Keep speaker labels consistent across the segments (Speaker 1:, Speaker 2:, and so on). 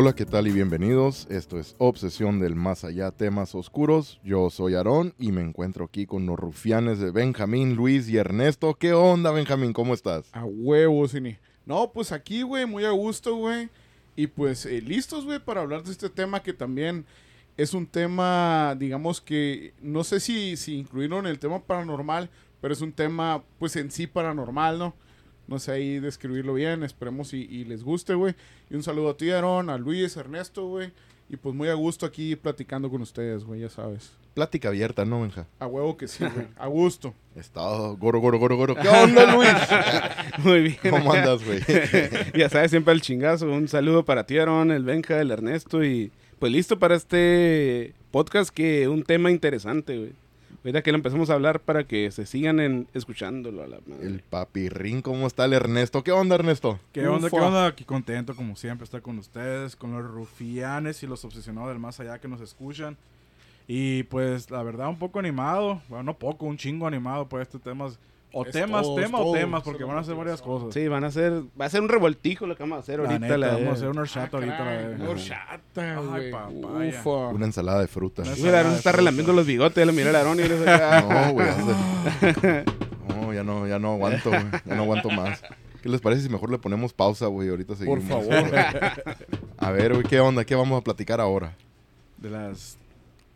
Speaker 1: Hola, ¿qué tal y bienvenidos? Esto es Obsesión del Más Allá, temas oscuros. Yo soy Aarón y me encuentro aquí con los rufianes de Benjamín, Luis y Ernesto. ¿Qué onda, Benjamín? ¿Cómo estás?
Speaker 2: A huevo, Cini. No, pues aquí, güey, muy a gusto, güey. Y pues eh, listos, güey, para hablar de este tema que también es un tema, digamos que, no sé si, si incluirlo en el tema paranormal, pero es un tema, pues en sí paranormal, ¿no? No sé ahí describirlo bien, esperemos y, y les guste, güey. Y un saludo a ti, Aaron, a Luis, a Ernesto, güey. Y pues muy a gusto aquí platicando con ustedes, güey, ya sabes.
Speaker 1: Plática abierta, ¿no, Benja?
Speaker 2: A huevo que sí, güey. A gusto.
Speaker 1: Estado goro, goro, goro, goro. ¿Qué onda, Luis?
Speaker 3: Muy bien.
Speaker 1: ¿Cómo andas, güey?
Speaker 3: ya sabes, siempre el chingazo. Un saludo para ti, Aaron, el Benja, el Ernesto y pues listo para este podcast que un tema interesante, güey. Ahorita que lo empezamos a hablar para que se sigan en, escuchándolo a la madre.
Speaker 1: El papirrín, ¿cómo está el Ernesto? ¿Qué onda, Ernesto?
Speaker 4: ¿Qué onda? ¿Qué onda? Aquí contento, como siempre, estar con ustedes, con los rufianes y los obsesionados del más allá que nos escuchan. Y pues, la verdad, un poco animado. Bueno, no poco, un chingo animado por este temas. O
Speaker 2: Es
Speaker 4: temas, tema o temas, porque van a ser varias cosas.
Speaker 3: Sí, van a ser, va a ser un revoltijo lo que vamos a hacer
Speaker 4: La
Speaker 3: ahorita.
Speaker 4: neta,
Speaker 3: la
Speaker 4: vamos a hacer un horchata ahorita. la de-
Speaker 2: horchata,
Speaker 4: Ay, papaya.
Speaker 2: Ufa.
Speaker 1: Una ensalada de fruta.
Speaker 4: Una
Speaker 3: Güey, el Aaron se está relamiendo los bigotes, ya lo miró el Aaron y le ah,
Speaker 1: No, güey. No, ya no, ya no aguanto, güey. Ya no aguanto más. ¿Qué les parece si mejor le ponemos pausa, güey? Ahorita
Speaker 2: Por
Speaker 1: seguimos.
Speaker 2: favor.
Speaker 1: A ver, güey, ¿qué onda? ¿Qué vamos a platicar ahora?
Speaker 4: de las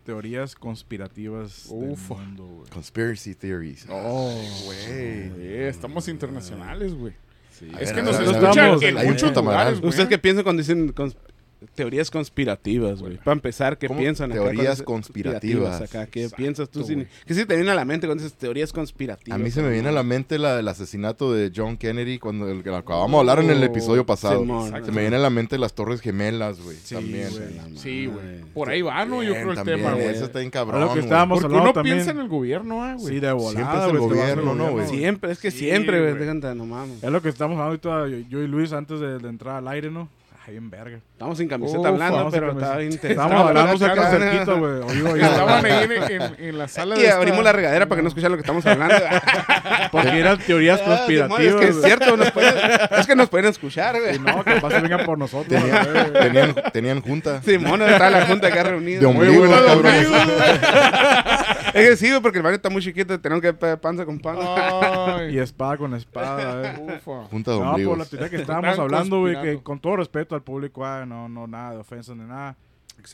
Speaker 4: teorías conspirativas
Speaker 2: Ufa.
Speaker 4: del mundo, güey.
Speaker 1: Conspiracy theories.
Speaker 2: Oh,
Speaker 1: güey.
Speaker 2: Eh, estamos internacionales, güey.
Speaker 3: sí.
Speaker 2: Es
Speaker 1: ver,
Speaker 2: que nos escuchan en muchos lugares.
Speaker 3: ¿Ustedes qué piensan cuando dicen teorías conspirativas, güey? Para empezar, ¿qué piensan? acá
Speaker 1: Teorías
Speaker 3: dices
Speaker 1: conspirativas.
Speaker 3: acá, ¿Qué
Speaker 2: Exacto,
Speaker 3: piensas tú? Sin- ¿Qué se te viene a la mente cuando dices teorías conspirativas?
Speaker 1: A mí se me viene a la mente la del asesinato de John Kennedy cuando el que acabamos de hablar en el episodio pasado.
Speaker 3: Simón.
Speaker 1: se me viene a la mente las Torres Gemelas, güey.
Speaker 4: Sí,
Speaker 1: también.
Speaker 4: güey.
Speaker 2: Sí, güey. Por ahí va, ¿no? Yo creo el
Speaker 1: también,
Speaker 2: tema, güey.
Speaker 1: Ese está bien cabrón.
Speaker 4: Ahora que
Speaker 1: güey.
Speaker 4: estábamos
Speaker 2: Porque
Speaker 4: hablando
Speaker 2: uno
Speaker 4: también-
Speaker 2: piensa en el gobierno, ah, güey.
Speaker 4: Sí, de volada.
Speaker 1: Siempre es el
Speaker 4: que a
Speaker 1: gobierno, ¿no, güey?
Speaker 3: Siempre, es que
Speaker 4: Sí,
Speaker 3: siempre, güey, no mames.
Speaker 4: Es lo que estamos hablando ahorita, yo, y Luis, antes de entrar al aire, ¿no? Ay, en verga.
Speaker 3: Estamos sin camiseta
Speaker 2: Ufa,
Speaker 3: hablando,
Speaker 4: vamos a
Speaker 3: pero bien
Speaker 4: Estábamos
Speaker 3: estaba
Speaker 4: hablando
Speaker 3: acá,
Speaker 4: cerquita, güey.
Speaker 2: Estaban ahí en, en- en la sala
Speaker 3: Y
Speaker 2: de
Speaker 3: abrimos
Speaker 2: esta-
Speaker 3: la regadera para que no escuchen lo que estamos hablando.
Speaker 4: Porque eran teorías
Speaker 3: Ah,
Speaker 4: conspirativas.
Speaker 3: es que es cierto, nos pueden- es que nos pueden escuchar, güey.
Speaker 4: Y no, que pase vengan por nosotros.
Speaker 1: Tenía-
Speaker 4: güey.
Speaker 1: tenían, tenían junta.
Speaker 3: Simón, está la junta acá reunida.
Speaker 1: De
Speaker 3: Muy
Speaker 1: ombligo,
Speaker 3: bueno,
Speaker 1: cabrón.
Speaker 3: Es que sí, porque el baño está muy chiquito, tenemos que pe- panza con panza.
Speaker 2: Ay,
Speaker 4: Y espada con espada, eh.
Speaker 2: ufa.
Speaker 1: Junta de
Speaker 4: No,
Speaker 1: ombligos.
Speaker 4: por la teoría que estábamos hablando, güey, que
Speaker 2: conspirando.
Speaker 4: con todo respeto al público, ah, no, no, nada de ofensa ni nada.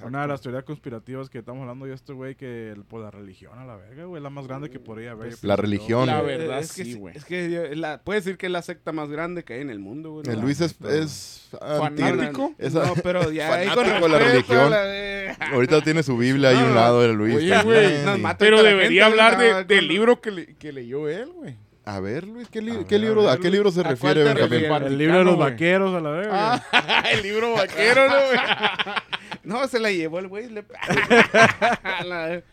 Speaker 4: Una de las teorías conspirativas que estamos hablando yo este güey, que pues, la religión a la verga, güey, la más grande que podría haber.
Speaker 1: La religión.
Speaker 2: La verdad,
Speaker 3: es que
Speaker 2: sí, güey.
Speaker 3: Es que la, puedes decir que es la secta más grande que hay en el mundo, güey.
Speaker 1: El. Luis es, es
Speaker 2: Fanático.
Speaker 3: No, pero ya ahí con
Speaker 1: fanático de la religión.
Speaker 3: la de-
Speaker 1: Ahorita tiene su Biblia ahí a un lado de Luis.
Speaker 2: Oye, güey, Pero debería
Speaker 3: gente,
Speaker 2: hablar de- del
Speaker 3: con-
Speaker 2: libro que, le- que leyó él, güey.
Speaker 1: A ver, Luis, ¿qué, li-
Speaker 4: A
Speaker 1: qué
Speaker 4: ver,
Speaker 1: libro,
Speaker 4: a
Speaker 1: ¿a
Speaker 4: ver,
Speaker 1: qué libro se
Speaker 2: ¿a cuál
Speaker 1: refiere, Benjamín?
Speaker 4: El libro de los vaqueros a la verga.
Speaker 2: Ah, el libro vaquero, ¿no, güey?
Speaker 3: No, se la llevó el güey. le-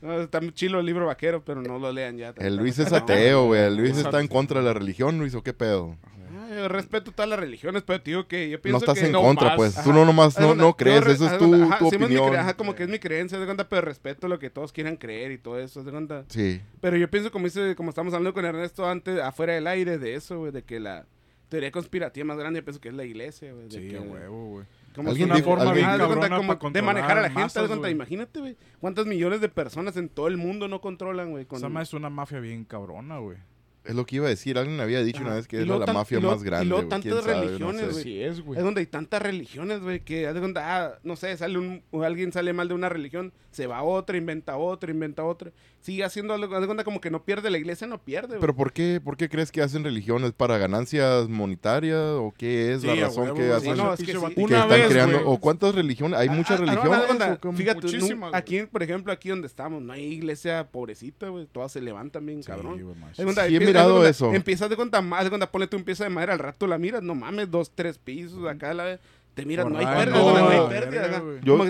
Speaker 3: No, está muy chilo el libro vaquero, pero no lo lean ya.
Speaker 1: El Luis es ateo, güey. El Luis está en contra de la religión, Luis, ¿o qué pedo?
Speaker 3: Ah, Yo respeto todas las religiones, pero digo que yo pienso
Speaker 1: No estás
Speaker 3: que
Speaker 1: en
Speaker 2: no
Speaker 1: contra, pues.
Speaker 3: Ajá.
Speaker 1: Tú no nomás no, no crees,
Speaker 3: re-
Speaker 1: eso es tu,
Speaker 3: ajá,
Speaker 1: tu
Speaker 3: sí,
Speaker 1: opinión.
Speaker 3: ajá, como que es mi creencia, de cuenta, pero respeto lo que todos quieran creer y todo eso, de cuenta.
Speaker 1: Sí.
Speaker 3: Pero yo pienso, como dice, como estamos hablando con Ernesto antes, afuera del aire, de eso, güey, de que la teoría conspirativa más grande, yo pienso que es la iglesia, güey.
Speaker 4: Sí,
Speaker 3: que-
Speaker 4: huevo, güey.
Speaker 3: Como
Speaker 1: Alguien
Speaker 3: es una
Speaker 1: dijo-
Speaker 3: forma
Speaker 1: alguien-
Speaker 3: bien haz de cuenta,
Speaker 4: cabrona
Speaker 3: como de manejar a la gente, haz de
Speaker 4: masas,
Speaker 3: cuenta,
Speaker 4: güey.
Speaker 3: imagínate, güey, cuántas millones de personas en todo el mundo no controlan, güey. con-
Speaker 4: Esa es una mafia bien cabrona, güey.
Speaker 1: Es lo que iba a decir. Alguien había dicho
Speaker 3: Ajá.
Speaker 1: una vez que
Speaker 3: Y luego
Speaker 1: la
Speaker 3: tan-
Speaker 1: mafia
Speaker 3: y luego-
Speaker 1: más
Speaker 3: y
Speaker 1: grande.
Speaker 3: luego
Speaker 1: güey.
Speaker 3: tantas
Speaker 1: ¿Quién sabe? No
Speaker 3: religiones,
Speaker 1: sé.
Speaker 3: güey.
Speaker 2: Así es, güey.
Speaker 3: Es donde hay tantas religiones, güey, que haz de cuenta, ah, no sé, sale un, o alguien sale mal de una religión, se va a otra, inventa otra, inventa otra, sigue haciendo algo, haz de cuenta como que no pierde, la iglesia no pierde.
Speaker 1: Pero ¿por qué, ¿por qué crees que hacen religiones? ¿Para ganancias monetarias? ¿O qué es
Speaker 4: Sí,
Speaker 1: la razón que
Speaker 4: güey.
Speaker 1: hacen?
Speaker 3: Sí, no, es que
Speaker 1: están
Speaker 2: vez,
Speaker 1: creando? ¿O cuántas religiones? ¿Hay
Speaker 3: Ah,
Speaker 1: muchas
Speaker 3: ah, no,
Speaker 1: religiones?
Speaker 3: haz de cuenta,
Speaker 1: ¿O cómo?
Speaker 3: Fíjate, aquí, por ejemplo, aquí donde estamos, no hay iglesia pobrecita, güey, todas se levantan bien, cabrón.
Speaker 4: Sí,
Speaker 3: de cuenta,
Speaker 1: Sí, he mirado eso.
Speaker 3: Empiezas de cuenta más, de cuenta, ponle tú un pieza de madera, al rato la miras, no mames, dos, tres pisos, acá la te miras, no hay pérdida,
Speaker 2: no,
Speaker 3: no hay pérdida,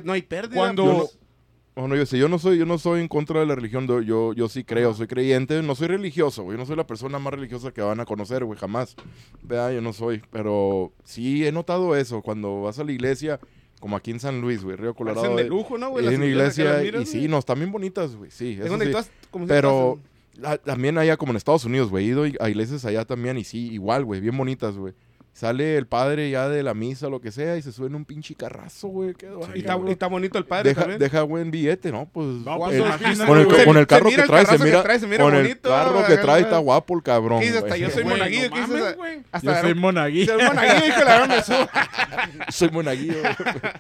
Speaker 3: no hay pérdida.
Speaker 2: Cuando-
Speaker 1: Bueno, yo sé, yo no soy, yo no soy en contra de la religión, yo, yo, sí creo, soy creyente, no soy religioso, güey, yo no soy la persona más religiosa que van a conocer, güey, jamás. Vea, yo no soy, pero sí he notado eso, cuando vas a la iglesia, como aquí en San Luis, güey, Río Colorado.
Speaker 3: Parecen de
Speaker 1: eh, iglesia y sí, no, están bien bonitas, güey, sí,
Speaker 3: Es
Speaker 1: eso
Speaker 3: donde
Speaker 1: sí.
Speaker 3: todas- como
Speaker 1: Pero la- también allá como en Estados Unidos, güey, he ido a iglesias allá también y sí, igual, güey, bien bonitas, güey. Sale el padre ya de la misa, lo que sea, y se suena un pinche carrazo, güey. Qué
Speaker 3: sí,
Speaker 1: y,
Speaker 3: está, y, está, bonito el padre
Speaker 1: deja. Deja buen billete, ¿no? Pues,
Speaker 4: no,
Speaker 2: pues
Speaker 1: el, con, el, con, el, carro que trae, se mira,
Speaker 3: trae, se mira
Speaker 1: con
Speaker 3: bonito,
Speaker 1: el
Speaker 3: carro
Speaker 1: que trae está guapo el cabrón.
Speaker 3: ¿Qué hasta yo soy monaguillo.
Speaker 2: No mames, güey.
Speaker 3: Hasta
Speaker 4: yo soy monaguillo.
Speaker 3: Soy monaguillo, y que la me subo.
Speaker 1: soy monaguillo.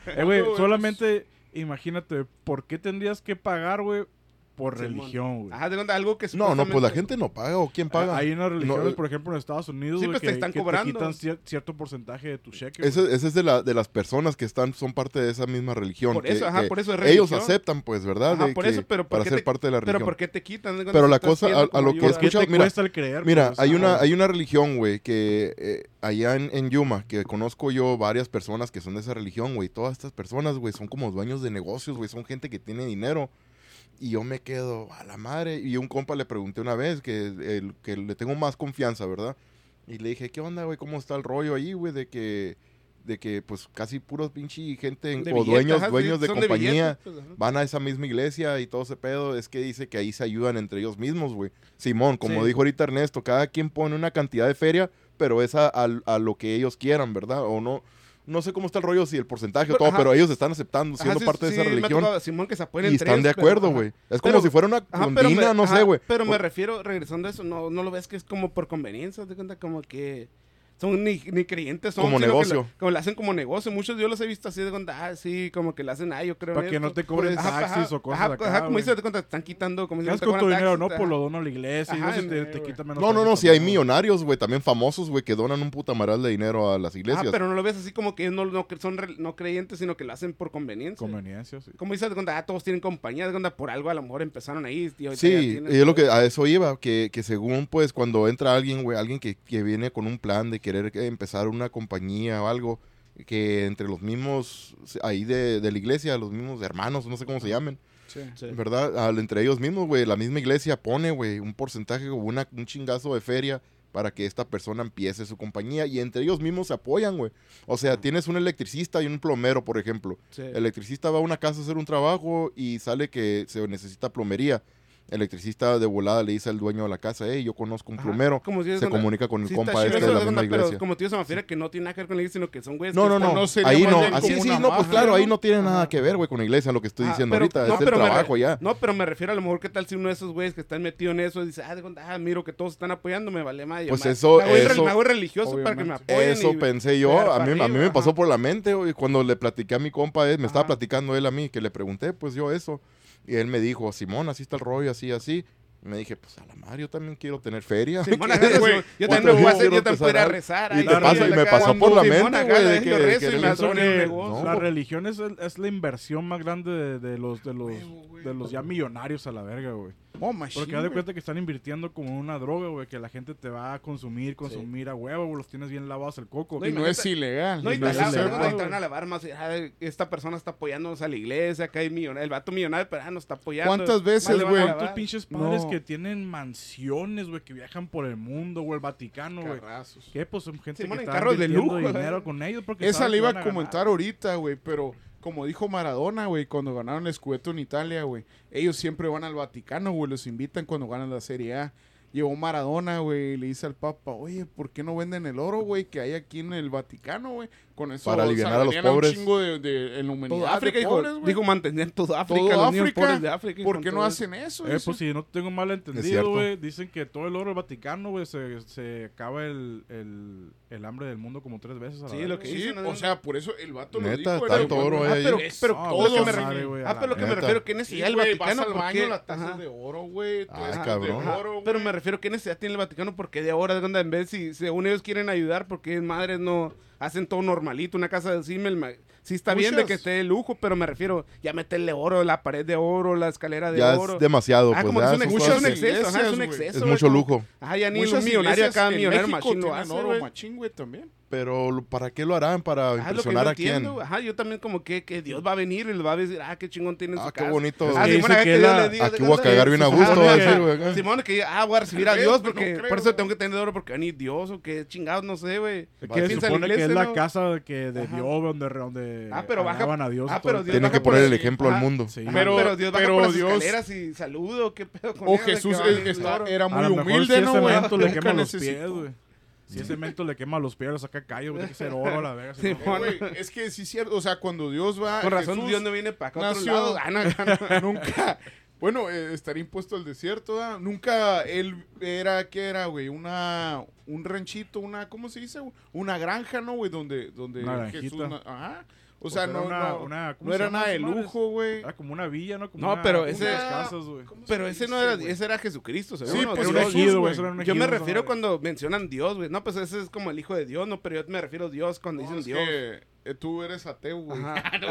Speaker 4: Eh, güey, solamente imagínate, ¿por qué tendrías que pagar, güey, por religión, güey.
Speaker 3: Ajá, de cuenta, algo que
Speaker 1: No, no, pues la gente no paga, ¿o quién paga?
Speaker 4: Hay unas religiones,
Speaker 1: eh,
Speaker 4: por ejemplo, en Estados Unidos,
Speaker 3: Sí, pues, te están
Speaker 4: que
Speaker 3: cobrando.
Speaker 4: quitan cierto porcentaje de tu cheque.
Speaker 1: Ese, ese es de, la, de las personas que están, son parte de esa misma religión.
Speaker 3: Por eso, ajá, por eso es religión, Ellos
Speaker 1: aceptan, pues, ¿verdad?
Speaker 3: Ajá, por eso, pero
Speaker 1: para ser
Speaker 3: te-
Speaker 1: parte de la religión.
Speaker 3: Pero ¿por qué te quitan?
Speaker 1: Pero la cosa, a- lo que
Speaker 3: ayuda.
Speaker 4: escucha-
Speaker 1: mira,
Speaker 4: cuesta el creer?
Speaker 1: Mira,
Speaker 4: pues?
Speaker 1: hay una, hay una religión, güey, que eh, allá en, en Yuma, que conozco yo varias personas que son de esa religión, güey. Todas estas personas, güey, son como dueños de negocios, güey. Son gente que tiene dinero y yo me quedo a la madre. Y un compa le pregunté una vez que, el, que le tengo más confianza, ¿verdad? Y le dije, ¿qué onda, güey? ¿Cómo está el rollo ahí, güey? De que, de que pues casi puros pinche gente o dueños, dueños de compañía van a esa misma iglesia y todo ese pedo. Es que dice que ahí se ayudan entre ellos mismos, güey. Simón, como dijo ahorita Ernesto, cada quien pone una cantidad de feria, pero es a, a, a lo que ellos quieran, ¿verdad? O no no sé cómo está el rollo, si el porcentaje o todo, pero ellos están aceptando, siendo parte de esa religión. Y están de acuerdo, güey. Es como
Speaker 3: pero,
Speaker 1: si fuera una condina, no sé, güey.
Speaker 3: Pero me refiero, regresando a eso, no, no lo ves que es como por conveniencia, te cuenta como que son ni, ni creyentes son.
Speaker 1: Como negocio.
Speaker 3: La, como lo hacen como negocio. Muchos yo los he visto así de cuenta, ah, sí, como que lo hacen, ah, yo creo.
Speaker 4: Para que no te cobren
Speaker 3: pues,
Speaker 4: taxis o cosas
Speaker 3: ajá, pues,
Speaker 4: acá,
Speaker 3: ajá, como te están quitando. Como
Speaker 4: dinero, no, pues lo dono a la iglesia. No, te, te
Speaker 1: no, no, no, si hay millonarios, güey, también famosos, güey, que donan un puta putamaral de dinero a las
Speaker 3: ah, iglesias. Pero no lo ves así como que no, no son re, no creyentes, sino que lo hacen por conveniencia.
Speaker 4: Conveniencia, sí.
Speaker 3: Como dices, de cuenta, ah, todos tienen compañía, de cuenta, por algo a lo mejor empezaron ahí. Tío,
Speaker 1: sí, y es lo que a eso iba, que, que según, pues, cuando entra alguien, güey, alguien que, que viene con un plan de que querer empezar una compañía o algo, que entre los mismos, ahí de, de la iglesia, los mismos hermanos, no sé cómo se llamen, ¿Verdad? Al, entre ellos mismos, güey. La misma iglesia pone, güey, un porcentaje o una, un chingazo de feria para que esta persona empiece su compañía. Y entre ellos mismos se apoyan, güey. O sea, tienes un electricista y un plomero, por ejemplo. El electricista va a una casa a hacer un trabajo y sale que se necesita plomería electricista de volada le dice al dueño de la casa, hey, yo conozco un
Speaker 3: plumero,
Speaker 1: se comunica con el compa este de la misma
Speaker 3: iglesia. Pero como te se me refiere que no tiene nada que ver con la iglesia, sino que son güeyes
Speaker 1: no, no, no, ahí no, así sí, no, pues claro, ahí
Speaker 2: no
Speaker 1: tiene nada que ver, güey, con la iglesia, lo que estoy
Speaker 3: ah,
Speaker 1: diciendo ahorita,
Speaker 3: no,
Speaker 1: es el trabajo ya.
Speaker 3: No, pero me refiero a lo mejor que tal si uno de esos güeyes que están metidos en eso dice, ah, de, ah miro que todos están apoyando, me vale más.
Speaker 1: Pues eso,
Speaker 3: me
Speaker 1: eso,
Speaker 3: hago religioso para que me apoyen.
Speaker 1: Eso pensé yo, a mí, a mí me pasó por la mente, güey, cuando le platiqué a mi compa, eh, me estaba platicando él a mí, que le pregunté, pues yo eso, y él me dijo, Simón, así está el rollo, así, así. Y me dije, pues a la madre, yo también quiero tener feria.
Speaker 3: Yo también voy a hacer, yo también voy a rezar.
Speaker 1: Y, me pasó por la mente, güey, de que,
Speaker 4: La religión es, es, la inversión más grande de los, de los, de los ya millonarios a la verga, güey.
Speaker 2: Oh, machine,
Speaker 4: Porque haz de cuenta que están invirtiendo como una droga, güey, que la gente te va a consumir, consumir sí. a huevo, güey, los tienes bien lavados el coco.
Speaker 3: No,
Speaker 2: y no es ilegal.
Speaker 3: No, y
Speaker 2: no es
Speaker 4: ilegal.
Speaker 3: A lavar más, ah, esta persona está apoyándonos a la iglesia, acá hay millonario, el vato millonario, pero ah, nos está apoyando.
Speaker 2: ¿Cuántas veces, güey?
Speaker 4: ¿Cuántos pinches padres
Speaker 2: no.
Speaker 4: que tienen mansiones, güey, que viajan por el mundo, güey, el Vaticano, güey? Que pues son gente
Speaker 3: sí,
Speaker 4: que está
Speaker 3: carros de lujo,
Speaker 4: dinero
Speaker 3: ¿eh?
Speaker 4: con ellos porque
Speaker 2: Esa le iba a comentar ahorita, güey, pero como dijo Maradona, güey, cuando ganaron el Scudetto en Italia, güey, ellos siempre van al Vaticano, güey, los invitan cuando ganan la Serie A. Llegó Maradona, güey, y le dice al Papa, oye, ¿por qué no venden el oro, güey, que hay aquí en el Vaticano, güey? con eso.
Speaker 1: Para aliviar a los pobres.
Speaker 2: Un de, la humanidad.
Speaker 3: África,
Speaker 2: de pobres, dijo,
Speaker 3: dijo, mantener toda África,
Speaker 2: toda
Speaker 3: los
Speaker 2: África,
Speaker 3: niños de África.
Speaker 2: ¿Por qué no hacen eso?
Speaker 4: Eh, pues si no tengo mal entendido, güey. Dicen que todo el oro del Vaticano, güey, se, se, acaba el, el, el, hambre del mundo como tres veces
Speaker 3: Sí, lo que dicen,
Speaker 2: O sea, por eso el vato
Speaker 1: Neta, lo
Speaker 2: dijo.
Speaker 1: tanto oro.
Speaker 3: Ah, pero, pero
Speaker 2: todo
Speaker 3: me refiero. Ah, pero lo que me refiero, ¿qué necesidad el Vaticano?
Speaker 2: al las tazas de oro, güey. Ah,
Speaker 1: cabrón.
Speaker 3: Pero me refiero, ¿qué necesidad tiene el Vaticano? Porque de ahora, en vez si según ellos quieren ayudar, porque madres no hacen todo normalito, una casa de Simmel, sí está Muchas. bien de que esté de lujo, pero me refiero, ya meterle oro, la pared de oro, la escalera de
Speaker 1: ya
Speaker 3: oro.
Speaker 1: es demasiado,
Speaker 3: ah,
Speaker 1: pues,
Speaker 3: como es, un, es un exceso, iglesias, ajá, es un exceso.
Speaker 1: Es mucho lujo.
Speaker 3: Ajá, ya ni un millonario acá, millonario machín lo hace,
Speaker 2: oro, machín, güey, también
Speaker 1: pero ¿para qué lo harán? ¿Para
Speaker 3: ah,
Speaker 1: impresionar a quién?
Speaker 3: Ajá, yo también como que, que Dios va a venir y le va a decir, ah, qué chingón tiene
Speaker 1: ah,
Speaker 3: su casa. Ah,
Speaker 4: qué
Speaker 3: bonito.
Speaker 4: Ah,
Speaker 3: Simón,
Speaker 4: que,
Speaker 3: que le digo,
Speaker 1: Aquí voy a cagar bien a
Speaker 3: ah,
Speaker 1: gusto. Decir,
Speaker 3: Simón, que ah, voy a recibir a Dios porque por eso tengo que tener oro porque ni Dios o qué chingados, no sé, güey.
Speaker 4: Que se supone que es la casa que de Dios donde, donde
Speaker 3: ah, pero baja,
Speaker 4: a Dios.
Speaker 3: Ah, pero Dios
Speaker 1: Tienen que poner el ejemplo al mundo.
Speaker 2: Pero
Speaker 3: Dios baja por las escaleras saludo, qué pedo con oh, O
Speaker 2: Jesús era muy humilde, ¿no, güey?
Speaker 4: Le quema los pies, güey. Si ese mento le quema los pies, lo saca callo, tiene que ser oro a la si
Speaker 3: Sí,
Speaker 4: no-
Speaker 2: Eh, güey, es que sí es cierto. O sea, cuando Dios va.
Speaker 3: Con razón
Speaker 2: Jesús
Speaker 3: Dios no viene para acá a otro
Speaker 2: nació-
Speaker 3: lado. Gana, gana.
Speaker 2: nunca. Bueno, eh, estaría impuesto al desierto, ¿verdad? Nunca él era, ¿qué era, güey? Una, un ranchito, una, ¿cómo se dice? güey? Una granja, ¿no, güey? Donde, donde
Speaker 4: Una
Speaker 2: Jesús,
Speaker 4: granjita.
Speaker 2: na- ajá. O
Speaker 4: Pues
Speaker 2: sea,
Speaker 4: era
Speaker 2: no,
Speaker 4: una-
Speaker 2: no,
Speaker 4: una- ¿cómo
Speaker 2: no
Speaker 4: se
Speaker 2: era
Speaker 4: llama
Speaker 2: nada de lujo, güey.
Speaker 4: Era como una villa, ¿no? Como
Speaker 3: No,
Speaker 4: una-
Speaker 3: pero ese-
Speaker 4: casas, güey.
Speaker 2: ¿Cómo se
Speaker 3: Pero ese no era, ese era Jesucristo, según
Speaker 2: Sí,
Speaker 3: ¿no?
Speaker 2: pues,
Speaker 3: Pero
Speaker 2: un ejido, güey,
Speaker 4: era
Speaker 3: Yo me refiero cuando mencionan Dios, güey. No, pues ese es como el hijo de Dios, no, pero yo me refiero a Dios cuando
Speaker 2: No,
Speaker 3: dicen
Speaker 2: es
Speaker 3: Dios.
Speaker 2: Eh, tú eres ateo, güey.
Speaker 3: Ajá.
Speaker 2: No,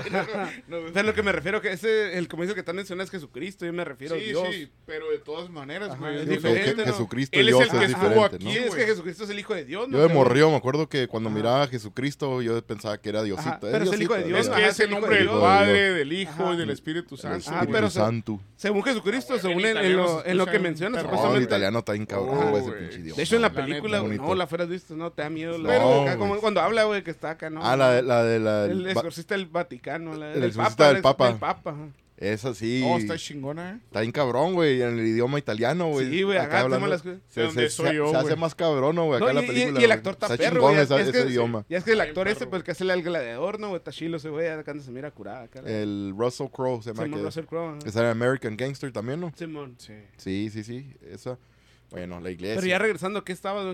Speaker 2: no, no.
Speaker 3: Pero lo que me refiero que ese, el dice que están mencionando es Jesucristo, yo me refiero a
Speaker 2: Sí,
Speaker 3: Dios.
Speaker 2: sí, pero de todas maneras,
Speaker 3: Ajá,
Speaker 2: güey.
Speaker 3: es diferente,
Speaker 1: que
Speaker 3: ¿no?
Speaker 1: Jesucristo
Speaker 2: Él es
Speaker 1: Dios
Speaker 2: el que
Speaker 1: es
Speaker 2: estuvo
Speaker 1: diferente,
Speaker 2: aquí,
Speaker 1: ¿no?
Speaker 3: Sí, es que. Jesucristo es el hijo de Dios, ¿no?
Speaker 1: Yo de morrillo me acuerdo que cuando
Speaker 3: Ajá.
Speaker 1: miraba a Jesucristo yo pensaba que era Diosito.
Speaker 3: Ajá, pero es el hijo de Dios,
Speaker 2: Es
Speaker 1: ¿verdad?
Speaker 2: que
Speaker 3: Ajá,
Speaker 2: es el nombre del
Speaker 3: Dios.
Speaker 2: Padre, del Hijo y del Espíritu Santo.
Speaker 1: Espíritu
Speaker 3: pero
Speaker 1: Santo.
Speaker 3: Según Jesucristo,
Speaker 2: Ah,
Speaker 3: según
Speaker 2: en
Speaker 3: lo, que menciona,
Speaker 1: el italiano está
Speaker 2: Oh,
Speaker 1: güey, ese
Speaker 2: güey.
Speaker 1: pinche idioma.
Speaker 3: De hecho, en la
Speaker 2: La
Speaker 3: película, no, la fueras visto, no, te da miedo.
Speaker 1: Güey.
Speaker 3: cuando habla, güey, que está acá, ¿no?
Speaker 1: Ah, la, la de la...
Speaker 3: El exorcista del Vaticano, la,
Speaker 1: El exorcista del
Speaker 3: el-
Speaker 1: Papa.
Speaker 3: del Papa.
Speaker 1: Esa sí.
Speaker 2: Oh, está chingona, ¿eh?
Speaker 1: Está bien cabrón, güey, en el idioma italiano, güey.
Speaker 3: Sí, güey,
Speaker 1: Acá hablando-
Speaker 3: las cosas.
Speaker 1: Se,
Speaker 2: De
Speaker 1: se-
Speaker 2: donde
Speaker 1: se-
Speaker 2: soy yo,
Speaker 1: se hace más cabrón, güey, acá
Speaker 3: No,
Speaker 1: en la
Speaker 3: y- y-
Speaker 1: película.
Speaker 3: y el actor está,
Speaker 1: Está
Speaker 3: perro, güey. es
Speaker 1: ese
Speaker 3: que,
Speaker 1: idioma.
Speaker 3: Ya es que el actor ese, pues que hace el gladiador, ¿no? güey? Está chilo ese güey, acá se mira curada. Acá,
Speaker 1: El Russell Crowe se llama.
Speaker 3: Simón
Speaker 1: que-
Speaker 3: Russell Crowe,
Speaker 1: sale en American Gangster también, ¿no?
Speaker 3: Simón.
Speaker 2: Sí.
Speaker 1: Sí, sí, sí. Esa. Bueno, la iglesia.
Speaker 3: Pero ya regresando, ¿qué estabas.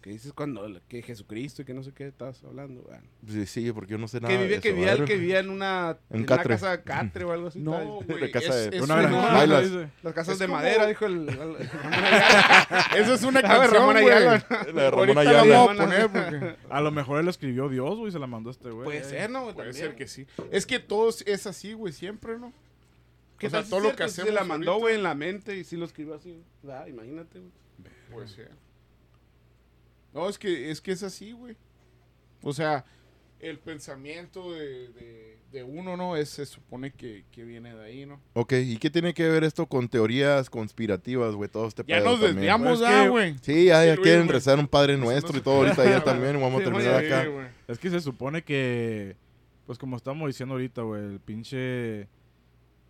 Speaker 3: Que dices cuando que Jesucristo y que no sé qué estabas hablando, güey.
Speaker 1: Sí, sí, porque yo no sé nada
Speaker 3: Que
Speaker 1: de
Speaker 3: vivía,
Speaker 1: eso,
Speaker 3: que vivía, que vivía en una,
Speaker 1: En
Speaker 3: en una
Speaker 1: Catre.
Speaker 3: casa catre o algo así.
Speaker 2: No, güey.
Speaker 1: casa
Speaker 2: es-
Speaker 1: de-
Speaker 2: es
Speaker 4: Una
Speaker 2: una-
Speaker 1: Bailas.
Speaker 4: dice.
Speaker 3: Las casas
Speaker 2: Es
Speaker 3: de
Speaker 2: como-
Speaker 3: madera, dijo el... el- el-
Speaker 2: Esa es una
Speaker 3: Ah, güey,
Speaker 2: canción,
Speaker 3: Ramón
Speaker 2: güey.
Speaker 3: Ayala.
Speaker 1: La de Ramón Ayala.
Speaker 2: a poner porque...
Speaker 4: A lo mejor él escribió Dios, güey, se la mandó a este güey.
Speaker 3: Puede ser, ¿no? güey?
Speaker 2: Puede ser que sí. Es que todo es así, güey, siempre, ¿no?
Speaker 3: ¿Qué
Speaker 2: O sea, todo lo que
Speaker 3: Si
Speaker 2: hacemos
Speaker 3: Se la mandó, güey, en la mente y sí lo escribió así. Ah, imagínate, güey.
Speaker 2: Puede ser. No, es que es, que es así, güey. O sea, el pensamiento de, de, de uno, ¿no? Es, se supone que, que viene de ahí, ¿no?
Speaker 1: Ok, ¿y qué tiene que ver esto con teorías conspirativas, güey? Todo este
Speaker 2: Ya nos
Speaker 1: también?
Speaker 2: desviamos,
Speaker 4: Pues
Speaker 2: ah,
Speaker 4: que-
Speaker 2: güey.
Speaker 1: Sí, ya, ya
Speaker 2: Sí,
Speaker 1: quieren rezar un Padre
Speaker 2: Eso
Speaker 1: Nuestro
Speaker 2: no
Speaker 1: y todo ahorita ya también. Vamos a terminar acá.
Speaker 4: Es que se supone que, pues como estamos diciendo ahorita, güey, el pinche...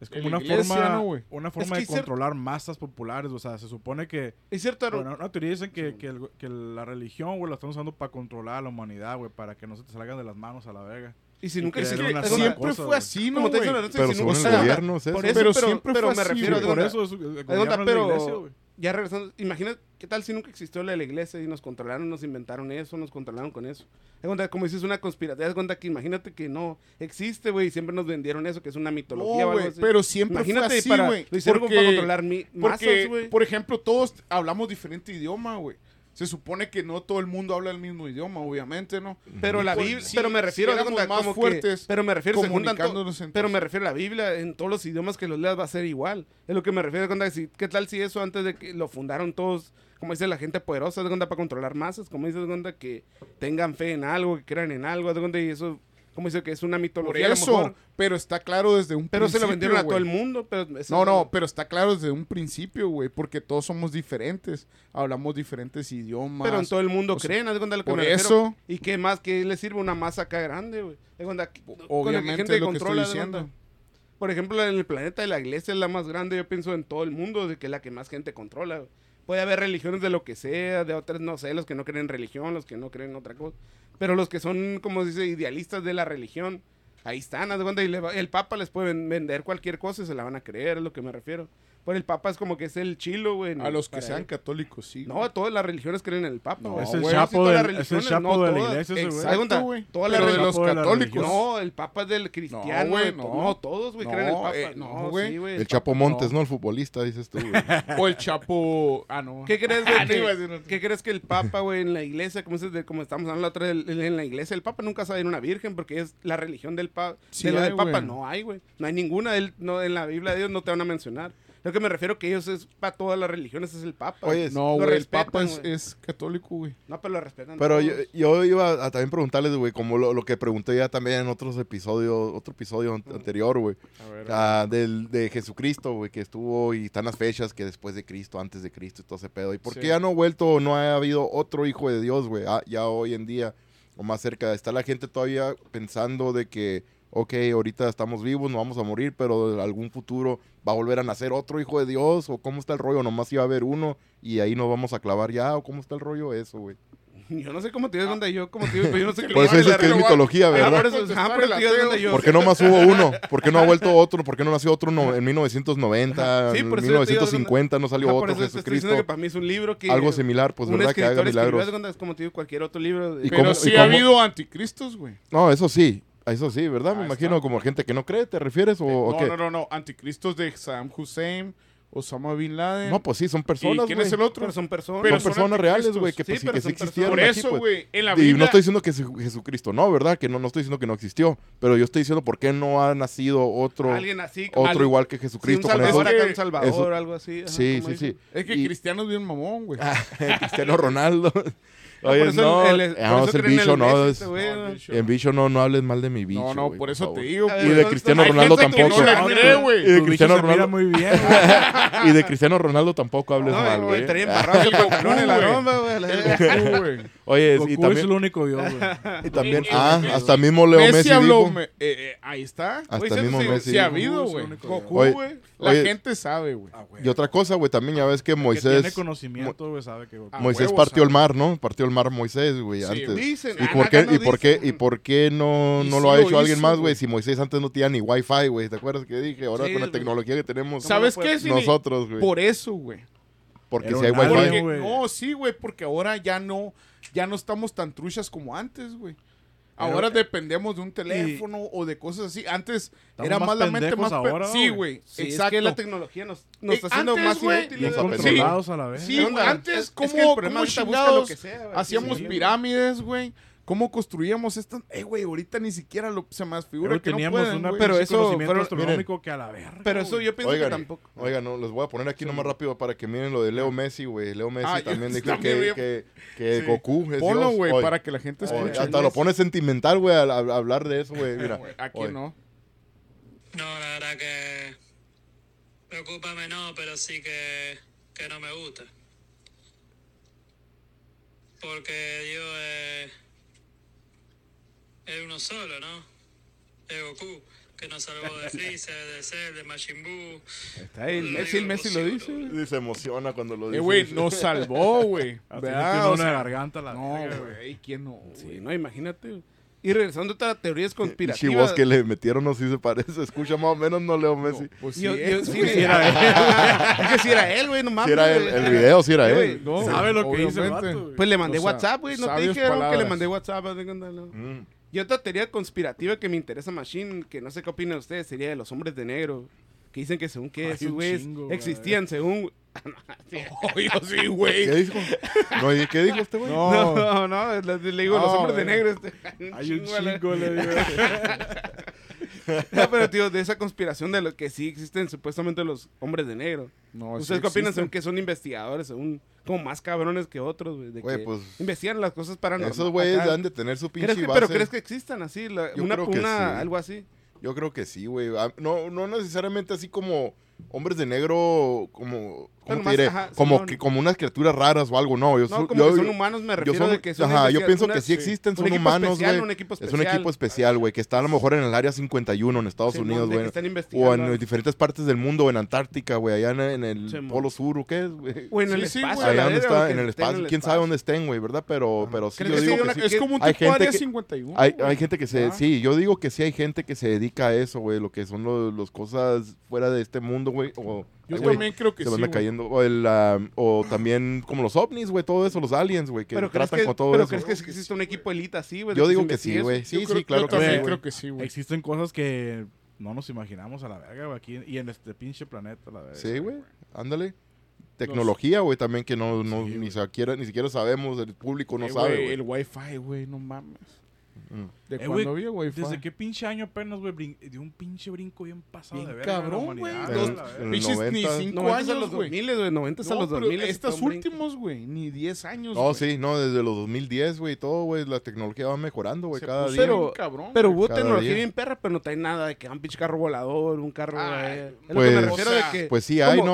Speaker 4: Es como una
Speaker 2: iglesia,
Speaker 4: forma,
Speaker 2: ¿no,
Speaker 4: una forma
Speaker 3: que
Speaker 4: de
Speaker 3: ser-
Speaker 4: controlar masas populares, o sea, se supone que...
Speaker 3: Es cierto, Aaron.
Speaker 4: Bueno, una teoría dicen que, que, el- que la religión, güey, la están usando para controlar a la humanidad, güey, para que no se te salgan de las manos a la verga.
Speaker 3: y si nunca
Speaker 4: una
Speaker 3: es
Speaker 4: sola
Speaker 2: siempre
Speaker 4: cosa,
Speaker 2: fue así, ¿no,
Speaker 3: Como te dicen,
Speaker 1: Pero
Speaker 3: si nunca-
Speaker 1: el
Speaker 3: o sea,
Speaker 1: gobierno es eso.
Speaker 3: Por eso,
Speaker 2: Pero
Speaker 3: pero,
Speaker 2: siempre
Speaker 3: pero
Speaker 2: fue
Speaker 3: me
Speaker 2: así,
Speaker 3: refiero,
Speaker 2: güey.
Speaker 3: de
Speaker 4: Por
Speaker 3: onda,
Speaker 4: eso es, el gobierno
Speaker 3: onda,
Speaker 4: es la
Speaker 3: pero
Speaker 4: iglesia, güey.
Speaker 3: Ya regresando, imagina qué tal si nunca existió la, la iglesia y nos controlaron, nos inventaron eso, nos controlaron con eso. Cuenta, como dices, una conspiración, te cuenta que imagínate que no existe, güey, y siempre nos vendieron eso, que es una mitología
Speaker 2: güey, pero siempre
Speaker 3: Imagínate
Speaker 2: fue así,
Speaker 3: para,
Speaker 2: güey.
Speaker 3: lo hicieron
Speaker 2: Porque-
Speaker 3: para controlar mi, masas,
Speaker 2: Porque, por ejemplo, todos hablamos diferente idioma, güey. Se supone que no todo el mundo habla el mismo idioma, obviamente, ¿no?
Speaker 3: Pero la
Speaker 2: Pues,
Speaker 3: Biblia,
Speaker 2: sí,
Speaker 3: pero me refiero a
Speaker 2: más
Speaker 3: como que-
Speaker 2: fuertes
Speaker 3: pero me refiero
Speaker 2: comunicándonos
Speaker 3: pero me refiero a la Biblia en todos los idiomas que los leas va a ser igual. Es lo que me refiero cuando si qué tal si eso antes de que lo fundaron todos, como dice la gente poderosa, de cuenta para controlar masas, como dice de cuenta que tengan fe en algo, que crean en algo, de cuenta y eso como dice que es una
Speaker 2: Por
Speaker 3: mitología a lo
Speaker 2: eso,
Speaker 3: mejor,
Speaker 2: pero está claro desde un
Speaker 3: pero se lo
Speaker 2: principio,
Speaker 3: vendieron a todo el mundo, pero
Speaker 2: No,
Speaker 3: es-
Speaker 2: no, pero está claro desde un principio, güey, porque todos somos diferentes. Hablamos diferentes idiomas.
Speaker 3: pero en todo el mundo
Speaker 2: o sea,
Speaker 3: creen, lo que
Speaker 2: por
Speaker 3: me
Speaker 2: eso-
Speaker 3: ¿Y qué más? ¿Qué le sirve una masa acá grande, güey?
Speaker 2: Obviamente
Speaker 3: gente
Speaker 2: es lo que
Speaker 3: controla,
Speaker 2: estoy diciendo.
Speaker 3: Por ejemplo, en el planeta de la iglesia es la más grande, yo pienso en todo el mundo, de que es la que más gente controla. Puede haber religiones de lo que sea, de otras, no sé, los que no creen en religión, los que no creen en otra cosa. Pero los que son, como dice, idealistas de la religión, ahí están, haz le va- el Papa les puede ven- vender cualquier cosa y se la van a creer, es lo que me refiero. Por el Papa es como que es el chilo, güey.
Speaker 2: A los que sean
Speaker 3: él.
Speaker 2: católicos, sí.
Speaker 3: No, todas las religiones creen en el Papa.
Speaker 2: No,
Speaker 4: es el chapo,
Speaker 3: todas las
Speaker 4: del, es el chapo
Speaker 3: no
Speaker 4: de la iglesia, ese güey.
Speaker 3: De
Speaker 2: Exacto,
Speaker 3: todas las
Speaker 2: de los
Speaker 4: de
Speaker 2: católicos.
Speaker 3: No, el Papa es del cristiano.
Speaker 2: güey,
Speaker 3: de
Speaker 2: no.
Speaker 3: no. todos, güey,
Speaker 2: No,
Speaker 3: creen en el Papa.
Speaker 2: eh,
Speaker 3: no,
Speaker 2: güey.
Speaker 3: sí.
Speaker 1: El Chapo Montes,
Speaker 2: no.
Speaker 1: ¿no? El futbolista, dices tú, güey.
Speaker 2: O el Chapo. Ah, no.
Speaker 3: ¿Qué crees, güey?
Speaker 2: Ah.
Speaker 3: ¿Qué crees que el Papa, güey, en la iglesia, como, de- estamos hablando la otra en la iglesia, el Papa nunca sabe a una virgen porque es la religión del, pa
Speaker 2: Sí
Speaker 3: de la del Papa. No hay, güey. No hay ninguna. Él, no, en la Biblia de Dios no te van a mencionar. Lo que me refiero que ellos es para todas las religiones, es el Papa.
Speaker 1: Oye,
Speaker 2: No, güey. El
Speaker 3: respetan,
Speaker 2: Papa es, es católico, güey.
Speaker 3: No, pero lo respetan.
Speaker 1: Pero yo, yo iba a también preguntarles, güey, como lo, lo que pregunté ya también en otros episodios, otro episodio an- anterior, güey.
Speaker 2: A ver.
Speaker 1: Ah, del, de Jesucristo, güey, que estuvo y están las fechas que después de Cristo, antes de Cristo y todo ese pedo. ¿Y por
Speaker 2: Sí.
Speaker 1: qué ya no ha vuelto no ha habido otro hijo de Dios, güey? Ah, ya hoy en día, o más cerca, está la gente todavía pensando de que, ok, ahorita estamos vivos, no vamos a morir, pero en algún futuro va a volver a nacer otro hijo de Dios, o cómo está el rollo, nomás iba a haber uno y ahí nos vamos a clavar ya, o cómo está el rollo eso, güey.
Speaker 3: Yo no sé cómo te cuenta yo, como te digo, pero yo no sé qué
Speaker 1: Por eso
Speaker 3: le
Speaker 1: dices que es
Speaker 2: Lo voy a-
Speaker 1: mitología,
Speaker 3: Ah,
Speaker 1: ¿verdad?
Speaker 3: por eso, por.
Speaker 1: ¿Por qué no más hubo uno? ¿Por qué no ha vuelto otro? ¿Por qué no nació otro no- en 1990?
Speaker 3: Sí,
Speaker 1: en
Speaker 3: por eso yo te digo,
Speaker 1: 1950 no salió otro
Speaker 3: eso te estoy
Speaker 1: Jesucristo.
Speaker 3: que para mí es un libro que...
Speaker 1: Algo similar, pues, ¿verdad? Que haga milagros.
Speaker 3: como te digo, cualquier otro libro. de-
Speaker 1: ¿Y
Speaker 2: Pero
Speaker 1: cómo-
Speaker 2: sí
Speaker 1: y
Speaker 2: ha habido anticristos, güey.
Speaker 1: No, eso sí. Eso sí, ¿verdad? Me imagino
Speaker 2: está.
Speaker 1: como gente que no cree, ¿te refieres? ¿O, o
Speaker 2: no,
Speaker 1: qué?
Speaker 2: no, no, no. Anticristos de Saddam Hussein, Osama Bin Laden.
Speaker 1: No, pues sí, son
Speaker 2: ¿Y
Speaker 1: personas,
Speaker 2: quién
Speaker 1: güey.
Speaker 2: es el otro?
Speaker 3: Pero son personas.
Speaker 2: Pero
Speaker 1: son
Speaker 2: son
Speaker 1: personas reales, güey, que,
Speaker 3: Sí,
Speaker 1: pues, sí,
Speaker 3: pero
Speaker 1: que sí existieron
Speaker 2: Por eso,
Speaker 1: pues.
Speaker 2: güey, en la
Speaker 1: Y
Speaker 2: Biblia...
Speaker 1: no estoy diciendo que es Jesucristo, no, ¿verdad? Que no, no estoy diciendo que no existió, pero yo estoy diciendo por qué no ha nacido otro,
Speaker 3: Alguien así. como-
Speaker 1: otro
Speaker 3: al-
Speaker 1: igual que
Speaker 3: sí, un
Speaker 1: Jesucristo. con
Speaker 3: salvador,
Speaker 1: eso-
Speaker 3: acá, un salvador,
Speaker 1: eso-
Speaker 3: algo así. ajá,
Speaker 1: sí, sí, sí.
Speaker 2: Es que
Speaker 1: Y-
Speaker 2: Cristiano es bien mamón, güey.
Speaker 1: Ah, Cristiano Ronaldo.
Speaker 3: No,
Speaker 1: Oye, no,
Speaker 3: el- el-
Speaker 1: ah,
Speaker 3: por
Speaker 1: no,
Speaker 3: eso
Speaker 1: es el bicho, no, es-
Speaker 3: este
Speaker 2: No, el
Speaker 1: en bicho no, no hables mal de mi bicho.
Speaker 2: No, no, por eso te digo.
Speaker 1: Y de
Speaker 3: ¿dónde
Speaker 1: Cristiano Ronaldo tampoco. Y de Cristiano Ronaldo.
Speaker 4: muy bien.
Speaker 1: Y de Cristiano Ronaldo tampoco hables
Speaker 3: No,
Speaker 1: mal,
Speaker 3: güey,
Speaker 1: güey.
Speaker 3: traía embarrado el en la
Speaker 2: güey.
Speaker 1: Oye,
Speaker 4: Goku
Speaker 1: y
Speaker 4: es
Speaker 1: también,
Speaker 4: el único Dios, güey.
Speaker 1: y también ah, hasta mismo Leo
Speaker 2: Messi,
Speaker 1: Messi,
Speaker 2: habló.
Speaker 1: dijo,
Speaker 2: me- eh, eh, ahí está.
Speaker 1: hasta
Speaker 3: Oye,
Speaker 1: mismo Messi
Speaker 2: Sí ha habido,
Speaker 4: es el
Speaker 2: güey. Goku, güey. La
Speaker 1: oye.
Speaker 2: gente sabe, güey.
Speaker 4: Ah, güey.
Speaker 1: Y otra cosa, güey, también ya ves que
Speaker 4: Que tiene
Speaker 1: Moisés,
Speaker 4: conocimiento, güey, sabe que Goku.
Speaker 2: Ah,
Speaker 1: Moisés
Speaker 2: huevo,
Speaker 1: partió el
Speaker 2: sabe.
Speaker 1: mar, ¿no? Partió el mar Moisés, güey,
Speaker 2: Sí,
Speaker 1: antes.
Speaker 3: Dicen.
Speaker 1: ¿Y por qué,
Speaker 3: no
Speaker 1: y por qué, y por qué no,
Speaker 2: Y
Speaker 1: no
Speaker 2: sí
Speaker 1: lo ha
Speaker 2: lo
Speaker 1: hecho alguien
Speaker 2: hizo,
Speaker 1: más, güey? Si Moisés antes no tenía ni wifi, güey. ¿Te acuerdas que dije? Ahora con la tecnología que tenemos nosotros, güey.
Speaker 2: Por eso, güey.
Speaker 1: Porque
Speaker 4: Era
Speaker 1: si hay wifi.
Speaker 2: Porque,
Speaker 4: güey.
Speaker 2: no, sí, güey, porque ahora ya no, ya no estamos tan truchas como antes, güey. Ahora dependemos de un teléfono o de cosas así. Antes era
Speaker 4: más
Speaker 2: más la mente más...
Speaker 4: ahora,
Speaker 2: sí,
Speaker 4: güey.
Speaker 3: Sí, es
Speaker 2: exacto.
Speaker 3: que la tecnología nos, nos
Speaker 2: Eh,
Speaker 3: está haciendo
Speaker 2: antes,
Speaker 3: más
Speaker 2: güey,
Speaker 3: inútiles.
Speaker 1: Controlados
Speaker 4: a la vez.
Speaker 2: Sí, antes,
Speaker 3: Es-
Speaker 2: ¿cómo,
Speaker 3: es que
Speaker 2: hacíamos
Speaker 3: Sí,
Speaker 2: pirámides, güey? ¿Cómo construíamos estas? Eh, güey, ahorita ni siquiera lo, se me figura
Speaker 4: Pero
Speaker 2: que no
Speaker 4: teníamos
Speaker 2: pueden,
Speaker 4: una.
Speaker 3: Pero
Speaker 4: pero
Speaker 3: eso
Speaker 4: conocimiento
Speaker 3: fueron-
Speaker 4: astronómico que a la verga.
Speaker 3: Pero eso yo pienso
Speaker 1: Oigan,
Speaker 3: que tampoco.
Speaker 1: oigan, no, les voy a poner aquí nomás rápido para que miren lo de Leo Messi, güey. Leo Messi
Speaker 2: Ah, yo
Speaker 1: también dijo
Speaker 2: también
Speaker 1: que, que, que
Speaker 2: Sí.
Speaker 1: Goku es
Speaker 2: Ponlo,
Speaker 1: Dios.
Speaker 2: güey,
Speaker 1: Oye,
Speaker 2: para que la gente
Speaker 1: oye,
Speaker 2: escuche.
Speaker 1: hasta lo pone sentimental, güey, al, al hablar de eso, güey. Mira.
Speaker 2: Aquí
Speaker 1: Oye.
Speaker 2: no.
Speaker 5: No, la verdad que preocúpame no, pero sí que, que no me gusta. Porque Dios es, es uno solo, ¿no? Es Goku, que nos salvó de Freezer, de Cell, de Majin Buu.
Speaker 3: Está ahí, el Messi, el Messi lo dice.
Speaker 1: Y se emociona cuando lo dice.
Speaker 2: Eh, güey, nos salvó, güey.
Speaker 4: Así
Speaker 2: ¿Verdad? O
Speaker 4: una
Speaker 2: sea,
Speaker 4: garganta la
Speaker 2: No,
Speaker 4: güey.
Speaker 2: ¿quién no?
Speaker 3: Sí, no, imagínate. Y regresando a otras teorías
Speaker 1: Y
Speaker 3: conspirativas.
Speaker 1: voz que le metieron no sí se parece. Escucha más o menos, no Leo Messi.
Speaker 2: Pues sí,
Speaker 3: Yo,
Speaker 2: eh,
Speaker 3: yo, sí,
Speaker 2: güey.
Speaker 3: sí era él. es que si era él, güey, no mames.
Speaker 1: Si era el,
Speaker 3: güey.
Speaker 1: el video, si era él.
Speaker 3: güey.
Speaker 2: No,
Speaker 4: Sabe lo que dice el vato.
Speaker 3: Pues le mandé
Speaker 2: O sea,
Speaker 3: WhatsApp, güey. No te dijeron que le
Speaker 2: palabras.
Speaker 3: mandé WhatsApp. no.
Speaker 1: Mm.
Speaker 3: Y otra teoría conspirativa que me interesa, Machine, que no sé qué opinan ustedes, sería de los hombres de negro. Que dicen que según que esos güeyes existían, según.
Speaker 2: Oye, sí,
Speaker 1: ¿Qué
Speaker 2: güey.
Speaker 1: dijo? No, ¿y ¿Qué dijo este güey?
Speaker 2: No,
Speaker 3: No, no, le, le digo los hombres de negro. Este,
Speaker 4: Hay un
Speaker 3: chingo
Speaker 4: le digo.
Speaker 3: No, pero tío, de esa conspiración de lo que sí existen supuestamente los hombres de negro.
Speaker 2: No,
Speaker 3: ¿Ustedes
Speaker 2: sí
Speaker 3: qué opinan?
Speaker 2: existen.
Speaker 3: Según que son investigadores, según como más cabrones que otros, güey. De
Speaker 1: Güey,
Speaker 3: que
Speaker 1: pues,
Speaker 3: investigan las cosas paranormales.
Speaker 1: Esos güeyes han de tener su pinche
Speaker 3: ¿Crees que-
Speaker 1: base.
Speaker 3: Pero ¿crees que existan así? La- una, una-
Speaker 1: sí.
Speaker 3: algo así.
Speaker 1: Yo creo que sí, güey. Ah, No, no necesariamente así como hombres de negro, como, ¿cómo
Speaker 3: Pero
Speaker 1: te
Speaker 3: más,
Speaker 1: diré?
Speaker 3: ajá,
Speaker 1: como, que, como unas criaturas raras o algo, no. Yo,
Speaker 3: No, como
Speaker 1: yo-
Speaker 3: que son humanos, me
Speaker 1: yo
Speaker 3: refiero
Speaker 1: son-
Speaker 3: de que son
Speaker 1: ajá, yo pienso
Speaker 3: una-
Speaker 1: que sí existen, son humanos,
Speaker 3: especial, un
Speaker 1: Es un equipo especial, güey, que está a lo mejor en el área 51 en Estados Unidos, güey. O en diferentes partes del mundo, en Antártica, güey, allá en, en el. Polo Sur, ¿o qué es, güey?
Speaker 3: O en el
Speaker 2: Sí,
Speaker 3: espacio.
Speaker 1: Allá donde está, en el espacio, quién sabe dónde estén, güey, ¿verdad? Pero, pero sí,
Speaker 3: ¿Crees
Speaker 1: yo digo que.
Speaker 2: Es como un tipo área
Speaker 1: que-
Speaker 2: 51.
Speaker 1: Hay, gente que se... Sí, yo digo que sí hay gente que se dedica a eso, güey, lo que son los cosas fuera de este mundo, güey. O,
Speaker 2: Yo
Speaker 1: ay, güey,
Speaker 2: también creo que
Speaker 1: se
Speaker 2: sí,
Speaker 1: van
Speaker 2: güey.
Speaker 1: cayendo. O, el, o también como los ovnis, güey, todo eso, los aliens, güey, que
Speaker 3: Pero
Speaker 1: tratan
Speaker 3: que,
Speaker 1: con todo
Speaker 3: pero
Speaker 1: eso.
Speaker 3: crees que existe un equipo elite así, güey.
Speaker 1: Yo
Speaker 3: se
Speaker 1: digo que sí, güey. Sí, sí, claro
Speaker 2: yo
Speaker 1: que
Speaker 2: también
Speaker 1: sí,
Speaker 2: creo que sí, güey.
Speaker 4: Existen cosas que no nos imaginamos a la verga, güey, aquí y en este pinche planeta, la verga.
Speaker 1: Sí, güey, ándale. Tecnología, güey, también que no, no
Speaker 4: Sí,
Speaker 1: ni, siquiera, ni siquiera sabemos, el público no
Speaker 2: Eh,
Speaker 1: sabe,
Speaker 2: güey. El wifi, güey, no mames.
Speaker 1: Mm.
Speaker 2: ¿De
Speaker 4: Eh,
Speaker 2: había wifi?
Speaker 4: ¿Desde qué pinche año apenas, güey, dio un pinche brinco bien pasado
Speaker 2: Bien
Speaker 4: de verga?
Speaker 2: cabrón, güey. Pinches ni
Speaker 1: 90.
Speaker 2: cinco
Speaker 3: 90 a los
Speaker 2: años, güey.
Speaker 3: 2000, güey. 90 a los
Speaker 2: pero
Speaker 3: 2000.
Speaker 2: estos últimos, güey, ni 10 años,
Speaker 1: No, sí, no, desde los 2010, güey, todo, güey, la tecnología va mejorando, güey, cada
Speaker 2: puso
Speaker 1: día.
Speaker 3: Pero-
Speaker 2: cabrón,
Speaker 3: Pero
Speaker 2: güey.
Speaker 3: hubo tecnología
Speaker 1: día.
Speaker 3: bien perra, pero no trae nada de que un pinche carro volador, un carro.
Speaker 2: Ay,
Speaker 3: eh, es lo que
Speaker 1: pues-
Speaker 3: me refiero
Speaker 2: o sea,
Speaker 3: de que.
Speaker 1: Pues sí hay, ¿no?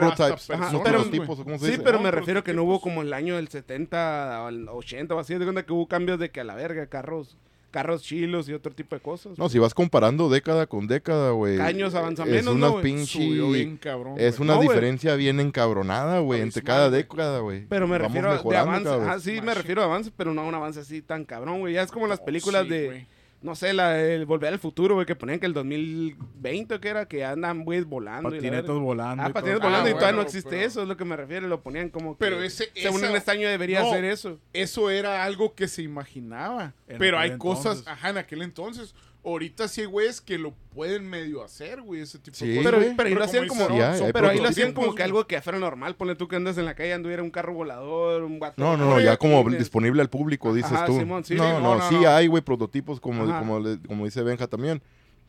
Speaker 1: prototypes, unos
Speaker 3: pero-
Speaker 1: prototipos, ¿cómo se
Speaker 3: Sí, pero me refiero que no hubo como el año del 70 al 80 o así, de cuenta que hubo cambios de que a la verga, carros carros chilos y otro tipo de cosas.
Speaker 1: No, si vas comparando década con década, güey.
Speaker 3: Años avanza
Speaker 1: es
Speaker 3: menos,
Speaker 1: una pinche...
Speaker 2: Subió bien cabrón.
Speaker 1: Es una
Speaker 3: No,
Speaker 1: diferencia bien encabronada, güey, entre cada década, güey.
Speaker 3: Pero me
Speaker 1: Vamos
Speaker 3: refiero a de avance. Ah, sí, me refiero a avance, pero no a un avance así tan cabrón, güey. Ya es como las películas
Speaker 2: Sí,
Speaker 3: de. No sé, la el Volver al Futuro, güey, que ponían que el 2020 o que era, que andan, güey, volando. verga.
Speaker 4: volando.
Speaker 3: Ah,
Speaker 4: todo.
Speaker 3: volando
Speaker 2: Ah,
Speaker 3: y todavía no existe
Speaker 2: pero-
Speaker 3: eso, es lo que me refiero. Lo ponían como que.
Speaker 2: Pero ese-
Speaker 3: Según
Speaker 2: esa-
Speaker 3: en este año debería
Speaker 2: no.
Speaker 3: hacer eso.
Speaker 2: Eso era algo que se imaginaba.
Speaker 4: En
Speaker 2: pero hay cosas, ajá, en aquel entonces. Ahorita sí hay güeyes que lo pueden medio hacer, güey, ese tipo
Speaker 1: Sí,
Speaker 2: de cosas.
Speaker 3: Pero,
Speaker 1: güey.
Speaker 3: pero ahí lo hacían como.
Speaker 1: Sí, hay-
Speaker 2: son
Speaker 1: hay
Speaker 3: pero ahí lo hacían
Speaker 2: prototipos,
Speaker 3: como que
Speaker 2: güey.
Speaker 3: algo que fuera normal. Ponle tú que andas en la calle, anduviera un carro volador, un guato.
Speaker 1: No, no, no, ya como
Speaker 3: tienes-
Speaker 1: disponible al público, dices
Speaker 3: Ajá,
Speaker 1: tú.
Speaker 3: Simón, sí,
Speaker 1: no,
Speaker 3: sí,
Speaker 1: no,
Speaker 2: no, no,
Speaker 1: sí hay, güey, prototipos como, como, le- como dice Benja también.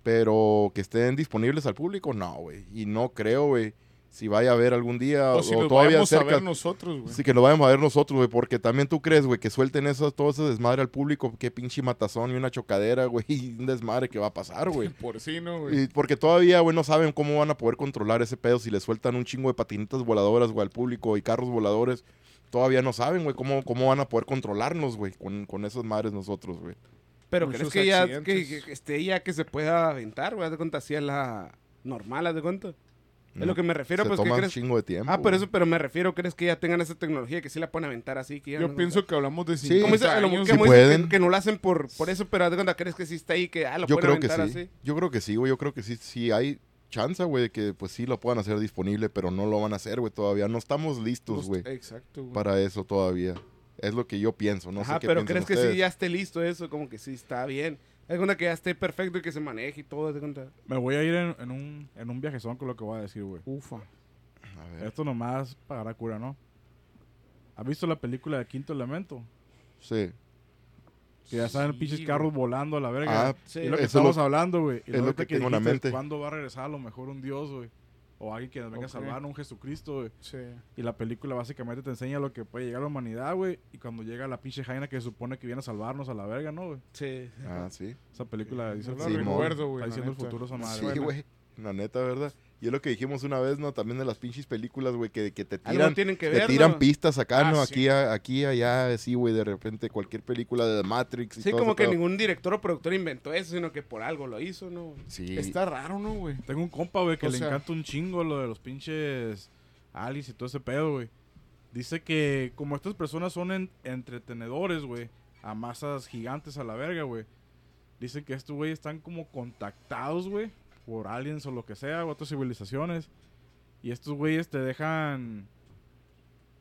Speaker 1: Pero que estén disponibles al público, no, güey. Y no creo, güey, si vaya a haber algún día
Speaker 2: O
Speaker 1: o,
Speaker 2: si los
Speaker 1: todavía
Speaker 2: vayamos a ver nosotros, güey.
Speaker 1: Sí, que lo vayamos a ver nosotros, güey, porque también tú crees, güey, que suelten eso, todo ese desmadre al público, qué pinche matazón y una chocadera, güey, y un desmadre que va a pasar, güey.
Speaker 2: Por sí, ¿no, güey?
Speaker 1: Y porque todavía, güey, no saben cómo van a poder controlar ese pedo si le sueltan un chingo de patinetas voladoras, güey, al público y carros voladores. Todavía no saben, güey, cómo, cómo van a poder controlarnos, güey, con, con esas madres nosotros, güey.
Speaker 3: Pero crees que ya que, esté ya que se pueda aventar, güey. Haz de cuenta, así a la normal, haz de cuenta. Es lo que me refiero,
Speaker 1: Se
Speaker 3: pues, ¿qué
Speaker 1: toma un
Speaker 3: crees?
Speaker 1: chingo de tiempo.
Speaker 3: Ah, por eso, pero me refiero, ¿crees que ya tengan esa tecnología que sí la pueden aventar así? Que ya
Speaker 2: Yo
Speaker 3: no-
Speaker 2: pienso que hablamos de
Speaker 1: Sí.
Speaker 2: 50
Speaker 3: Como dice, a lo
Speaker 2: años,
Speaker 3: mejor
Speaker 1: Sí
Speaker 3: como dice
Speaker 1: pueden.
Speaker 3: que, que no lo hacen por, por eso, pero de cuenta, ¿crees que sí está ahí que ah, lo
Speaker 1: Yo
Speaker 3: pueden
Speaker 1: creo que sí.
Speaker 3: así?
Speaker 1: Yo creo que sí, güey. Yo creo que sí, sí hay chance, güey, de que pues sí lo puedan hacer disponible, pero no lo van a hacer, güey, todavía. No estamos listos, güey,
Speaker 2: Exacto, güey.
Speaker 1: para eso todavía. Es lo que yo pienso, no
Speaker 3: Ajá,
Speaker 1: sé qué
Speaker 3: pero ¿crees que sí ya esté listo eso? Como que sí está bien. De cuenta que ya esté perfecto y que se maneje y todo.
Speaker 4: Me voy a ir en, en un, en un viajezón con lo que voy a decir, güey.
Speaker 3: Ufa.
Speaker 1: A ver,
Speaker 4: Esto nomás pagará cura, ¿no? ¿Has visto la película de Quinto Elemento?
Speaker 1: sí.
Speaker 4: Que ya saben
Speaker 3: Sí,
Speaker 4: pinches
Speaker 3: güey.
Speaker 4: carros volando a la verga.
Speaker 1: Ah,
Speaker 3: Sí.
Speaker 4: y lo que estamos
Speaker 1: lo-
Speaker 4: hablando, güey. Y
Speaker 1: es lo
Speaker 4: ahorita
Speaker 1: que tengo en la
Speaker 4: dijiste,
Speaker 1: mente.
Speaker 4: ¿Cuándo va a regresar a lo mejor un Dios, güey? O alguien que nos venga a salvar, un Jesucristo, güey.
Speaker 2: Sí.
Speaker 4: Y la película básicamente te enseña lo que puede llegar a la humanidad, güey. Y cuando llega la pinche Jaina que se supone que viene a salvarnos a la verga, ¿no, güey?
Speaker 3: Sí.
Speaker 1: Ah, sí.
Speaker 4: Esa película dice el
Speaker 1: Sí,
Speaker 2: recuerdo, güey.
Speaker 4: Está diciendo el futuro esa madre.
Speaker 1: Sí, güey. La neta, ¿verdad? Y es lo que dijimos una vez, ¿no? También de las pinches películas, güey, que, que te tiran,
Speaker 3: tienen que
Speaker 1: te
Speaker 3: ver,
Speaker 1: tiran
Speaker 3: ¿no?
Speaker 1: pistas acá,
Speaker 2: Ah,
Speaker 1: ¿no?
Speaker 2: sí.
Speaker 1: Aquí, a- aquí, allá, así, güey, de repente cualquier película de The Matrix y
Speaker 3: Sí,
Speaker 1: todo
Speaker 3: como que ningún director o productor inventó eso, sino que por algo lo hizo, ¿no?
Speaker 1: Sí.
Speaker 2: Está raro, ¿no, güey?
Speaker 4: Tengo un compa, güey, que
Speaker 2: O
Speaker 4: le
Speaker 2: sea-
Speaker 4: encanta un chingo lo de los pinches aliens y todo ese pedo, güey. Dice que como estas personas son en- entretenedores, güey, a masas gigantes a la verga, güey. Dicen que estos güeyes están como contactados, güey, por aliens o lo que sea, o otras civilizaciones. Y estos güeyes te dejan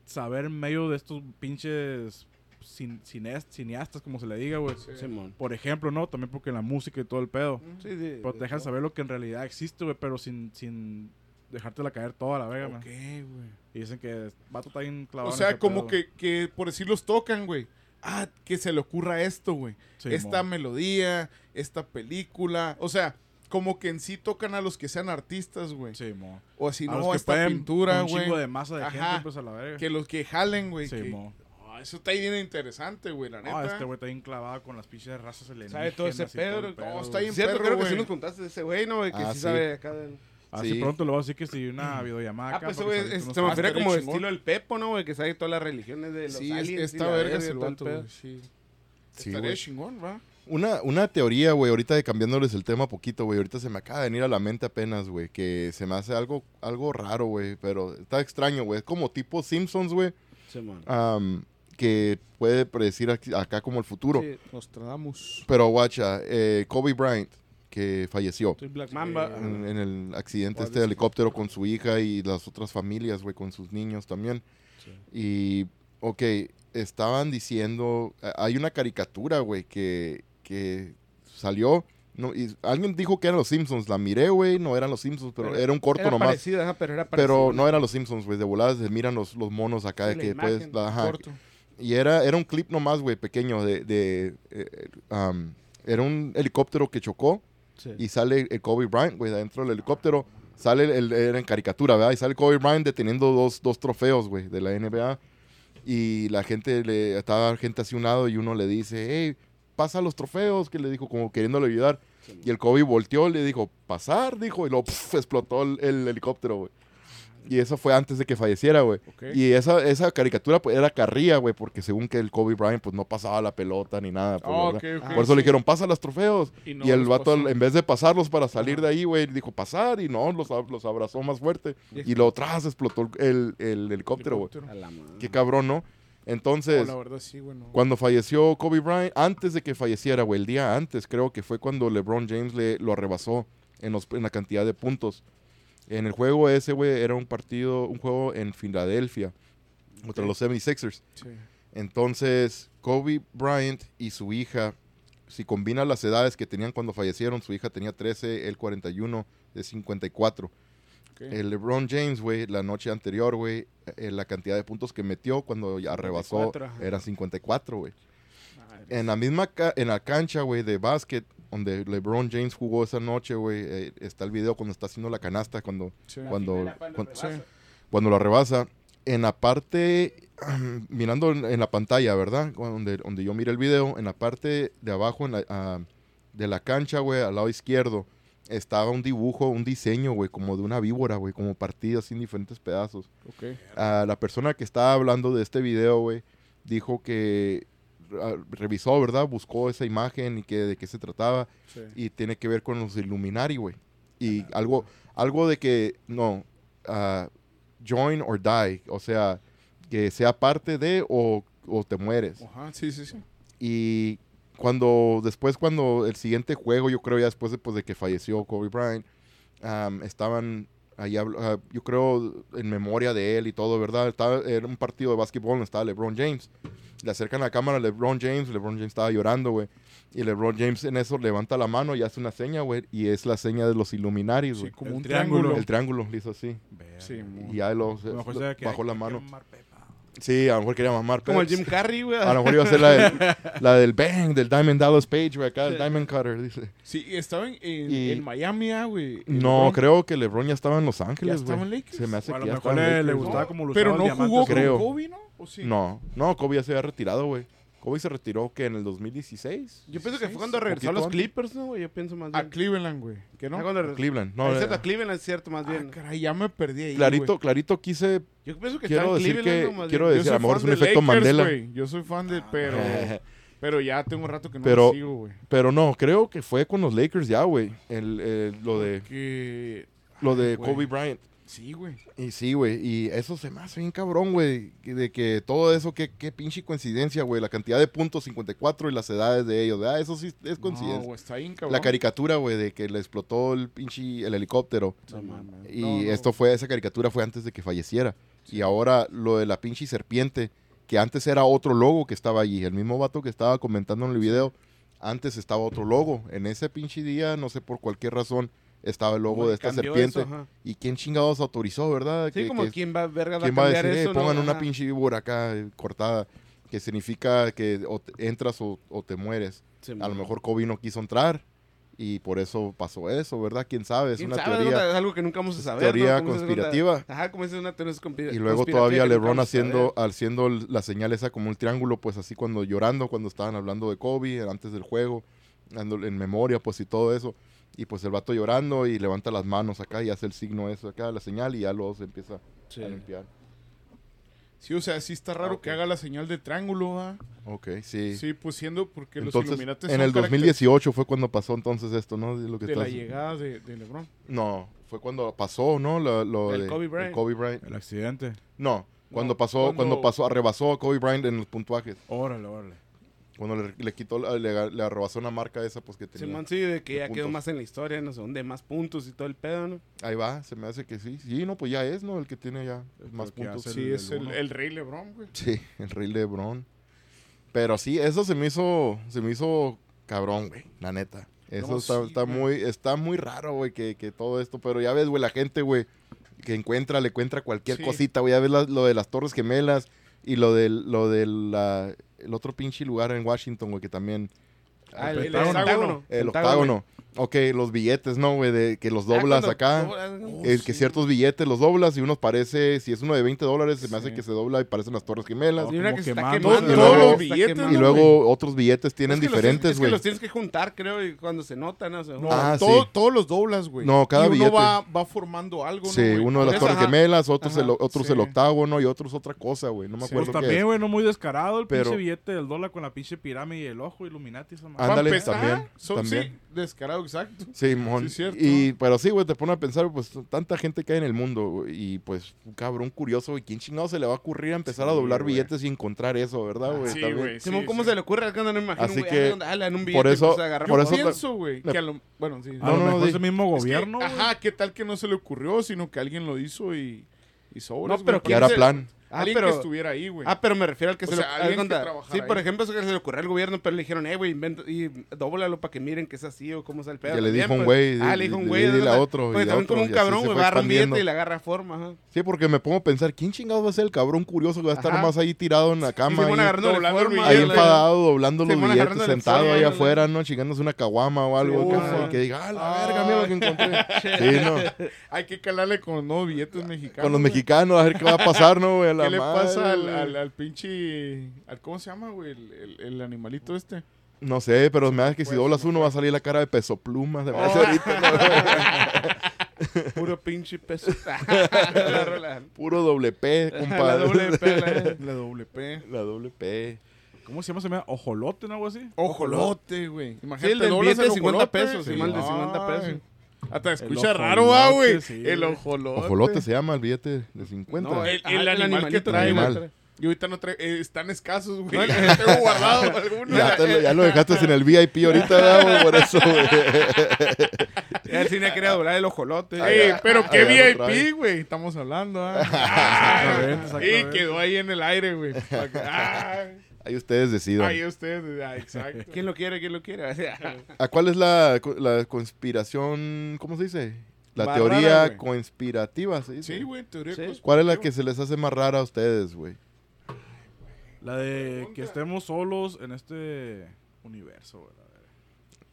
Speaker 4: saber en medio de estos pinches cin- cines- cineastas, como se le diga, güey.
Speaker 3: Simón.
Speaker 4: Por ejemplo, ¿no? También porque la música y todo el pedo.
Speaker 3: Sí, sí.
Speaker 4: Pero te dejan saber lo que en realidad existe, güey, pero sin, sin dejártela caer toda la.
Speaker 2: Ok, güey.
Speaker 4: Y dicen que vato está bien clavado.
Speaker 2: O sea, como
Speaker 4: pedo.
Speaker 2: que, que por decir los tocan, güey. Ah, que se le ocurra esto, güey.
Speaker 4: Sí,
Speaker 2: esta melodía, esta película. O sea, como que en sí tocan a los que sean artistas, güey.
Speaker 4: Sí, mo.
Speaker 2: O así
Speaker 4: A
Speaker 2: no,
Speaker 4: los que
Speaker 2: esta pintura,
Speaker 4: un
Speaker 2: güey.
Speaker 4: chingo de masa de
Speaker 2: Ajá.
Speaker 4: gente, pues a la verga.
Speaker 2: Que los que jalen, güey.
Speaker 4: Sí,
Speaker 2: que-
Speaker 4: mo.
Speaker 2: Ah, eso está bien interesante, güey, la neta.
Speaker 4: No, este güey está bien clavado con las pinches razas alienígenas.
Speaker 3: ¿Sabe todo ese
Speaker 4: y todo
Speaker 3: pedo?
Speaker 4: el
Speaker 2: No, está bien
Speaker 3: Cierto,
Speaker 2: perro,
Speaker 3: creo que sí nos contaste de ese güey, ¿no? güey? Que
Speaker 1: Ah,
Speaker 3: sí,
Speaker 1: sí.
Speaker 3: sabe acá del...
Speaker 4: Así
Speaker 1: Sí.
Speaker 4: pronto lo voy a decir que si una videollamada
Speaker 3: Ah, pues güey
Speaker 4: se
Speaker 3: se me refiere como de
Speaker 2: chingón.
Speaker 3: estilo el Pepo, ¿no? Güey? Que sabe todas las religiones de los
Speaker 2: Sí,
Speaker 3: aliens. la
Speaker 2: vergas
Speaker 3: verga
Speaker 2: el
Speaker 3: el pedo.
Speaker 2: güey. Sí.
Speaker 1: Sí,
Speaker 2: Estaría chingón, va.
Speaker 1: Una, una teoría, güey, ahorita de cambiándoles el tema poquito, güey. Ahorita se me acaba de venir a la mente apenas, güey. Que se me hace algo, algo raro, güey. Pero está extraño, güey. Es como tipo Simpsons, güey. Am, que puede predecir aquí- acá como el futuro.
Speaker 3: Sí,
Speaker 2: Nostradamus.
Speaker 1: Pero, guacha, eh, Kobe Bryant, que falleció
Speaker 3: soy Black Mamba.
Speaker 1: en, en el accidente este de helicóptero con su hija y las otras familias, güey, con sus niños también. Y, ok, estaban diciendo, eh, hay una caricatura, güey, que, que salió, no, y alguien dijo que eran los Simpsons, la miré, güey, no eran los Simpsons, pero
Speaker 3: Pero
Speaker 1: era un corto
Speaker 3: era
Speaker 1: nomás.
Speaker 3: ajá, pero era parecido.
Speaker 1: Pero no eran los Simpsons, güey, de voladas se miran los, los monos acá,
Speaker 3: la
Speaker 1: que
Speaker 3: imagen,
Speaker 1: puedes, la- ajá,
Speaker 2: Corto.
Speaker 1: y era, era un clip nomás, güey, pequeño, de, de eh, um, era un helicóptero que chocó
Speaker 3: Sí.
Speaker 1: y sale el Kobe Bryant, güey, adentro del helicóptero. Sale el, el- era en caricatura, ¿verdad? Y sale Kobe Bryant deteniendo dos, dos trofeos, güey, de la NBA. Y la gente, le, estaba gente así un lado y uno le dice, hey, pasa los trofeos, que le dijo como queriéndole ayudar. Y el Kobe volteó, le dijo, pasar, dijo, y lo explotó el, el helicóptero, güey. Y eso fue antes de que falleciera, güey. Y esa, esa caricatura pues, era carrilla, güey, porque según que el Kobe Bryant pues no pasaba la pelota ni nada. pues, Por eso le dijeron, pasa los trofeos.
Speaker 2: Y
Speaker 1: Y, el vato,
Speaker 2: pasó.
Speaker 1: en vez de pasarlos para salir de ahí, güey, dijo pasar y no, los, ab- los abrazó más fuerte. Y lo tras explotó el, el helicóptero, güey.
Speaker 2: Helicóptero.
Speaker 3: Madre.
Speaker 1: Qué cabrón, ¿no? Entonces,
Speaker 2: Oh, la verdad sí, güey. no.
Speaker 1: cuando falleció Kobe Bryant, antes de que falleciera, güey, el día antes, creo que fue cuando LeBron James le, lo arrebasó en, los- en la cantidad de puntos. En el juego ese, güey, era un partido, un juego en Filadelfia contra los 76ers.
Speaker 2: Sí.
Speaker 1: Entonces, Kobe Bryant y su hija, si combinas las edades que tenían cuando fallecieron, su hija tenía 13, él 41, de 54.
Speaker 2: Ok.
Speaker 1: El LeBron James, güey, la noche anterior, güey, eh, la cantidad de puntos que metió cuando ya rebasó
Speaker 3: 54, ajá.
Speaker 1: era 54, güey. En la misma ca- en la cancha, güey, de básquet, donde LeBron James jugó esa noche, güey, eh, está el video cuando está haciendo la canasta, cuando,
Speaker 2: Sí.
Speaker 1: cuando, cuan-
Speaker 2: Sí.
Speaker 1: cuando lo rebasa. En la parte, mirando en, en la pantalla, ¿verdad? Donde, donde yo miré el video, en la parte de abajo en la, ah, de la cancha, güey, al lado izquierdo, estaba un dibujo, un diseño, güey, como de una víbora, güey, como partida así en diferentes pedazos. La persona que estaba hablando de este video, güey, dijo que ah, revisó, ¿verdad? Buscó esa imagen y que de qué se trataba
Speaker 2: Sí.
Speaker 1: y tiene que ver con los Illuminati, güey. Y algo, algo de que, no, ah, join or die, o sea, que sea parte de o, o te mueres.
Speaker 2: Ajá, sí, sí, sí.
Speaker 1: Y cuando, después cuando el siguiente juego, yo creo ya después de, pues, de que falleció Kobe Bryant, am, estaban ahí, ah, yo creo, en memoria de él y todo, ¿verdad? Estaba, era un partido de básquetbol donde estaba LeBron James. Le acercan la cámara a LeBron James, LeBron James estaba llorando, güey. Y LeBron James en eso levanta la mano y hace una seña, güey. Y es la seña de los Illuminati,
Speaker 2: Sí,
Speaker 1: güey.
Speaker 2: como
Speaker 4: El
Speaker 2: un
Speaker 4: triángulo.
Speaker 2: triángulo.
Speaker 1: El triángulo le hizo así.
Speaker 2: Sí, muy-
Speaker 1: Y ya lo, bajó la
Speaker 4: que
Speaker 1: mano. Sí, a lo mejor quería mamar.
Speaker 3: Como el Jim Carrey, güey.
Speaker 1: A lo mejor iba a ser la, del- la del Bang, del Diamond Dallas Page, güey, acá, el Diamond Cutter, dice.
Speaker 2: Sí, estaba en, en,
Speaker 1: Y-
Speaker 2: en Miami, ah, güey. El
Speaker 1: No,
Speaker 2: LeBron.
Speaker 1: creo que LeBron ya estaba en Los Ángeles,
Speaker 2: ¿Ya estaba
Speaker 1: güey.
Speaker 2: en Lakers?
Speaker 1: Se me hace
Speaker 4: O a
Speaker 1: que
Speaker 4: lo
Speaker 1: ya
Speaker 4: mejor
Speaker 1: estaba en
Speaker 4: le, le
Speaker 1: Lakers,
Speaker 4: gustaba como lo
Speaker 2: Pero no jugó
Speaker 1: creo.
Speaker 2: con Kobe, ¿no? ¿O sí?
Speaker 1: No, no, Kobe ya se había retirado, güey. Kobe se retiró que en el 2016.
Speaker 3: Yo pienso que fue cuando regresó a los. Clippers, ¿no, güey? Yo pienso más
Speaker 2: A. Cleveland, güey. ¿Que no?
Speaker 3: Cuando regresó-
Speaker 1: Cleveland. No,
Speaker 3: es
Speaker 1: eh,
Speaker 3: cierto, a Cleveland es cierto, más
Speaker 2: Ah,
Speaker 3: bien.
Speaker 2: caray, ya me perdí ahí,
Speaker 1: clarito,
Speaker 2: güey.
Speaker 1: clarito quise.
Speaker 3: Yo pienso que
Speaker 1: Quiero
Speaker 3: está en
Speaker 1: decir
Speaker 3: Cleveland,
Speaker 1: que-
Speaker 3: ¿no? Más
Speaker 1: quiero decir, a
Speaker 2: soy
Speaker 1: lo mejor
Speaker 2: fan
Speaker 1: es un
Speaker 2: de
Speaker 1: efecto
Speaker 2: Lakers,
Speaker 1: Mandela.
Speaker 2: güey. Yo soy fan de, pero, pero ya tengo un rato que no
Speaker 1: Pero-
Speaker 2: lo sigo, güey.
Speaker 1: Pero no, creo que fue con los Lakers ya, güey. El, el- lo de,
Speaker 2: Que...
Speaker 1: lo de. Kobe Bryant.
Speaker 2: Sí, güey.
Speaker 1: Y sí, güey. Y eso se me hace bien cabrón, güey. De que todo eso, qué, qué pinche coincidencia, güey. La cantidad de puntos 54 y las edades de ellos. Ah, eso sí es
Speaker 2: No,
Speaker 1: coincidencia.
Speaker 2: güey, está bien, cabrón.
Speaker 1: la caricatura, güey, de que le explotó el pinche el helicóptero.
Speaker 2: No, mames.
Speaker 1: Y
Speaker 2: No, no.
Speaker 1: esto fue, esa caricatura fue antes de que falleciera. Y ahora lo de la pinche serpiente, que antes era otro logo que estaba allí. El mismo vato que estaba comentando en el video, antes estaba otro logo. En ese pinche día, no sé por cualquier razón, estaba el logo de esta serpiente.
Speaker 3: eso.
Speaker 1: ¿Y quién chingados autorizó, verdad?
Speaker 3: Sí,
Speaker 1: Que-
Speaker 3: como
Speaker 1: que-
Speaker 3: quién va, verga, a
Speaker 1: ¿Quién va a
Speaker 3: cambiar
Speaker 1: decir, "Eh,
Speaker 3: eso, no?
Speaker 1: pongan una
Speaker 3: Ajá.
Speaker 1: pinche víbora acá eh, cortada? Que significa que o te- entras o, o te mueres.
Speaker 3: Sí,
Speaker 1: A lo mejor Kobe no quiso entrar y por eso pasó eso, ¿verdad? ¿Quién sabe? Es
Speaker 3: ¿Quién
Speaker 1: una
Speaker 3: sabe?
Speaker 1: teoría.
Speaker 3: Es algo que nunca vamos a saber.
Speaker 1: teoría conspirativa.
Speaker 3: Ajá, como es una teoría conspira-
Speaker 1: Y luego
Speaker 3: conspirativa
Speaker 1: todavía LeBron haciendo, haciendo la señal esa como un triángulo, pues así cuando llorando, cuando estaban hablando de Kobe, antes del juego, dando en memoria, pues y todo eso. Y pues el vato llorando y levanta las manos acá y hace el signo eso acá, la señal, y ya luego se empieza
Speaker 3: Sí.
Speaker 1: a limpiar.
Speaker 2: Sí, o sea, sí está raro
Speaker 1: Ok.
Speaker 2: que haga la señal de triángulo, ¿va?
Speaker 1: Ok, sí.
Speaker 2: Sí, pues siendo porque los
Speaker 1: entonces,
Speaker 2: Illuminati
Speaker 1: en
Speaker 2: son
Speaker 1: el
Speaker 2: caracter-
Speaker 1: 2018 fue cuando pasó entonces esto, ¿no? De, lo que
Speaker 2: de la llegada de, de LeBron.
Speaker 1: No, fue cuando pasó, ¿no? Lo, lo
Speaker 3: El
Speaker 1: de-
Speaker 3: Kobe Bryant.
Speaker 1: el Kobe Bryant.
Speaker 4: El accidente.
Speaker 1: No, cuando
Speaker 2: No,
Speaker 1: pasó,
Speaker 2: cuando-
Speaker 1: cuando pasó, arrebasó a Kobe Bryant en los puntuajes.
Speaker 4: Órale, órale.
Speaker 1: Cuando le, le quitó, la- le, le una marca esa, pues que tenía.
Speaker 3: Simón, sí, de que
Speaker 1: de
Speaker 3: ya quedó más en la historia, no sé dónde, más puntos y todo el pedo, ¿no?
Speaker 1: Ahí va, se me hace que sí. Sí, no, pues ya es, ¿no? El que tiene ya más puntos.
Speaker 2: Sí,
Speaker 4: el-
Speaker 2: es
Speaker 4: el
Speaker 2: el, rey LeBron, güey.
Speaker 1: Sí, el rey LeBron. Pero sí, eso se me hizo, se me hizo cabrón, güey, la neta. Eso
Speaker 2: No,
Speaker 1: está,
Speaker 2: sí,
Speaker 1: está muy, está muy raro, güey, que, que todo esto. Pero ya ves, güey, la gente, güey, que encuentra, le encuentra cualquier
Speaker 2: Sí.
Speaker 1: cosita, güey. Ya ves la- lo de las Torres Gemelas y lo del, lo del la- el otro pinche lugar en Washington, güey, que también.
Speaker 3: Ah,
Speaker 2: el
Speaker 3: el,
Speaker 2: Pentágono.
Speaker 3: octágono.
Speaker 1: El octágono. Ok, los billetes, ¿no, güey? De que los
Speaker 3: Ah,
Speaker 1: doblas acá.
Speaker 3: doblas, ¿no?
Speaker 1: Es que ciertos billetes los doblas y unos parece, si es uno de 20 dólares, se me hace
Speaker 2: Sí.
Speaker 1: que se dobla y parecen las Torres Gemelas.
Speaker 3: Y una
Speaker 4: como
Speaker 3: que se está
Speaker 4: quemando.
Speaker 3: quemando.
Speaker 1: Y
Speaker 2: Todos
Speaker 1: luego-
Speaker 3: quemando.
Speaker 1: Y otros billetes tienen
Speaker 3: Es que
Speaker 1: diferentes,
Speaker 3: Es que
Speaker 1: güey.
Speaker 3: los tienes que juntar, creo, y cuando se notan, ¿no? Se
Speaker 2: No.
Speaker 1: Ah,
Speaker 2: todo-
Speaker 1: sí.
Speaker 2: todos los doblas, güey.
Speaker 1: No, cada
Speaker 2: y uno
Speaker 1: billete.
Speaker 2: va, va formando algo, ¿no,
Speaker 1: Sí,
Speaker 2: güey?
Speaker 1: uno de las Torres
Speaker 3: ajá.
Speaker 1: Gemelas, otros,
Speaker 2: Ajá,
Speaker 1: el, otros
Speaker 2: sí.
Speaker 1: el octágono y otros otra cosa, güey. No me acuerdo
Speaker 4: Pues también, güey, no muy descarado el pinche billete del dólar con la pinche pirámide y el ojo Illuminati
Speaker 1: Ándale, también,
Speaker 2: son-
Speaker 1: también.
Speaker 2: Descarado, exacto.
Speaker 1: Sí, mon.
Speaker 2: Sí, es cierto.
Speaker 1: y, pero sí, güey, te pone a pensar, pues, tanta gente que hay en el mundo, güey, y pues, un cabrón curioso, güey, ¿quién chingado se le va a ocurrir a empezar a doblar billetes y encontrar eso, verdad, güey?
Speaker 2: Sí, güey.
Speaker 3: Simón,
Speaker 2: sí,
Speaker 3: ¿cómo
Speaker 2: sí.
Speaker 3: se le ocurre? No me imagino,
Speaker 1: Así
Speaker 3: güey,
Speaker 1: que,
Speaker 3: ah, en un
Speaker 1: por
Speaker 3: billete,
Speaker 1: eso-
Speaker 3: pues, agarra
Speaker 1: por
Speaker 2: Yo
Speaker 1: eso-
Speaker 2: pienso, güey, que a lo... Bueno, sí.
Speaker 4: A
Speaker 1: No,
Speaker 4: lo
Speaker 1: no,
Speaker 4: mejor
Speaker 1: di-
Speaker 4: ese mismo
Speaker 2: Es que,
Speaker 4: gobierno,
Speaker 2: ajá, ¿qué tal que no se le ocurrió, sino que alguien lo hizo y... Y sobres,
Speaker 3: No, pero ¿quién
Speaker 1: era
Speaker 3: se-
Speaker 1: plan.
Speaker 3: Ah,
Speaker 2: alguien
Speaker 3: pero-
Speaker 2: que estuviera ahí, güey.
Speaker 3: Ah, pero me refiero al que
Speaker 2: O
Speaker 3: se
Speaker 2: sea,
Speaker 3: le
Speaker 2: alguien que
Speaker 3: Sí, por ejemplo, eso que se le ocurrió al gobierno, pero le dijeron, eh, güey, y dóblalo para que miren que es así o cómo está el pedo.
Speaker 1: Que le dijo un
Speaker 3: pues.
Speaker 1: güey,
Speaker 3: Ah, le dijo un güey.
Speaker 1: dile
Speaker 3: de
Speaker 1: a
Speaker 3: verdad.
Speaker 1: otro, y a
Speaker 3: también
Speaker 1: otro,
Speaker 3: como
Speaker 1: y
Speaker 3: un cabrón, güey, agarra un billete
Speaker 1: expandiendo.
Speaker 3: y le agarra forma, ajá.
Speaker 1: Sí, porque me pongo a pensar, ¿quién chingado va a ser el cabrón curioso que va a estar
Speaker 3: Ajá.
Speaker 1: nomás ahí tirado en la
Speaker 3: Y
Speaker 1: cama?
Speaker 3: van
Speaker 1: ahí- enfadado, doblando los billetes, sentado ahí afuera, ¿no? Chingándose una caguama o algo.
Speaker 2: Sí,
Speaker 1: y que diga, ah, la
Speaker 2: Ah.
Speaker 1: verga, mira lo que encontré. Sí, no.
Speaker 2: Hay que calarle con los nuevos billetes mexicanos.
Speaker 1: Con los mexicanos, a ver qué va a pasar, ¿no, güey? La
Speaker 2: ¿Qué le
Speaker 1: madre,
Speaker 2: pasa al, al, al pinche... Al, ¿Cómo se llama, güey? El, el- el animalito este.
Speaker 1: No sé, pero me da que si
Speaker 2: Pues,
Speaker 1: doblas
Speaker 2: no
Speaker 1: uno va a salir la cara de peso pluma. Se me hace
Speaker 2: Oh.
Speaker 1: ahorita, ¿no?
Speaker 3: Puro pinche peso. La.
Speaker 1: Puro doble P,
Speaker 3: La
Speaker 1: compadre.
Speaker 3: doble P, la-
Speaker 2: La doble P.
Speaker 1: La doble P.
Speaker 4: ¿Cómo se llama? ¿Se llama ojolote o algo así?
Speaker 2: Ojolote, güey.
Speaker 3: Sí,
Speaker 2: Imagínate,
Speaker 3: el del
Speaker 2: doblas
Speaker 3: de
Speaker 2: el
Speaker 3: 50
Speaker 2: ojolote.
Speaker 3: pesos, sí, mal de 50 pesos.
Speaker 2: Ay. Hasta
Speaker 4: El
Speaker 2: escucha raro, ah,
Speaker 4: ojolote,
Speaker 2: güey.
Speaker 4: sí,
Speaker 2: el ojolote.
Speaker 1: Ojolote se llama el billete de 50.
Speaker 3: No,
Speaker 2: El-
Speaker 3: ah,
Speaker 2: el animal que trae,
Speaker 1: güey.
Speaker 2: Yo ahorita no traigo... eh, están escasos, güey. Ya tengo guardado algunos.
Speaker 1: ya, te lo, ya lo dejaste en el VIP ahorita, ¿verdad, güey? Por eso, güey.
Speaker 3: Ya el cine quería doblar el ojolote.
Speaker 2: Pero
Speaker 1: Ah,
Speaker 2: qué
Speaker 1: ya lo trae.
Speaker 2: VIP, güey. Estamos hablando, ah.
Speaker 4: Exactamente,
Speaker 2: Y quedó ahí en el aire, güey.
Speaker 1: Ahí ustedes decidan.
Speaker 2: Ahí ustedes, ah, exacto.
Speaker 3: ¿Quién lo quiere? ¿Quién lo quiere?
Speaker 1: ¿A cuál es la, la conspiración? ¿Cómo se dice? La
Speaker 2: Más
Speaker 1: teoría
Speaker 2: rara,
Speaker 1: conspirativa, ¿se dice?
Speaker 2: Sí, güey, teoría
Speaker 3: Sí.
Speaker 2: conspirativa.
Speaker 1: ¿Cuál es la que se les hace más rara a ustedes, güey?
Speaker 4: La de que estemos solos en este universo, güey.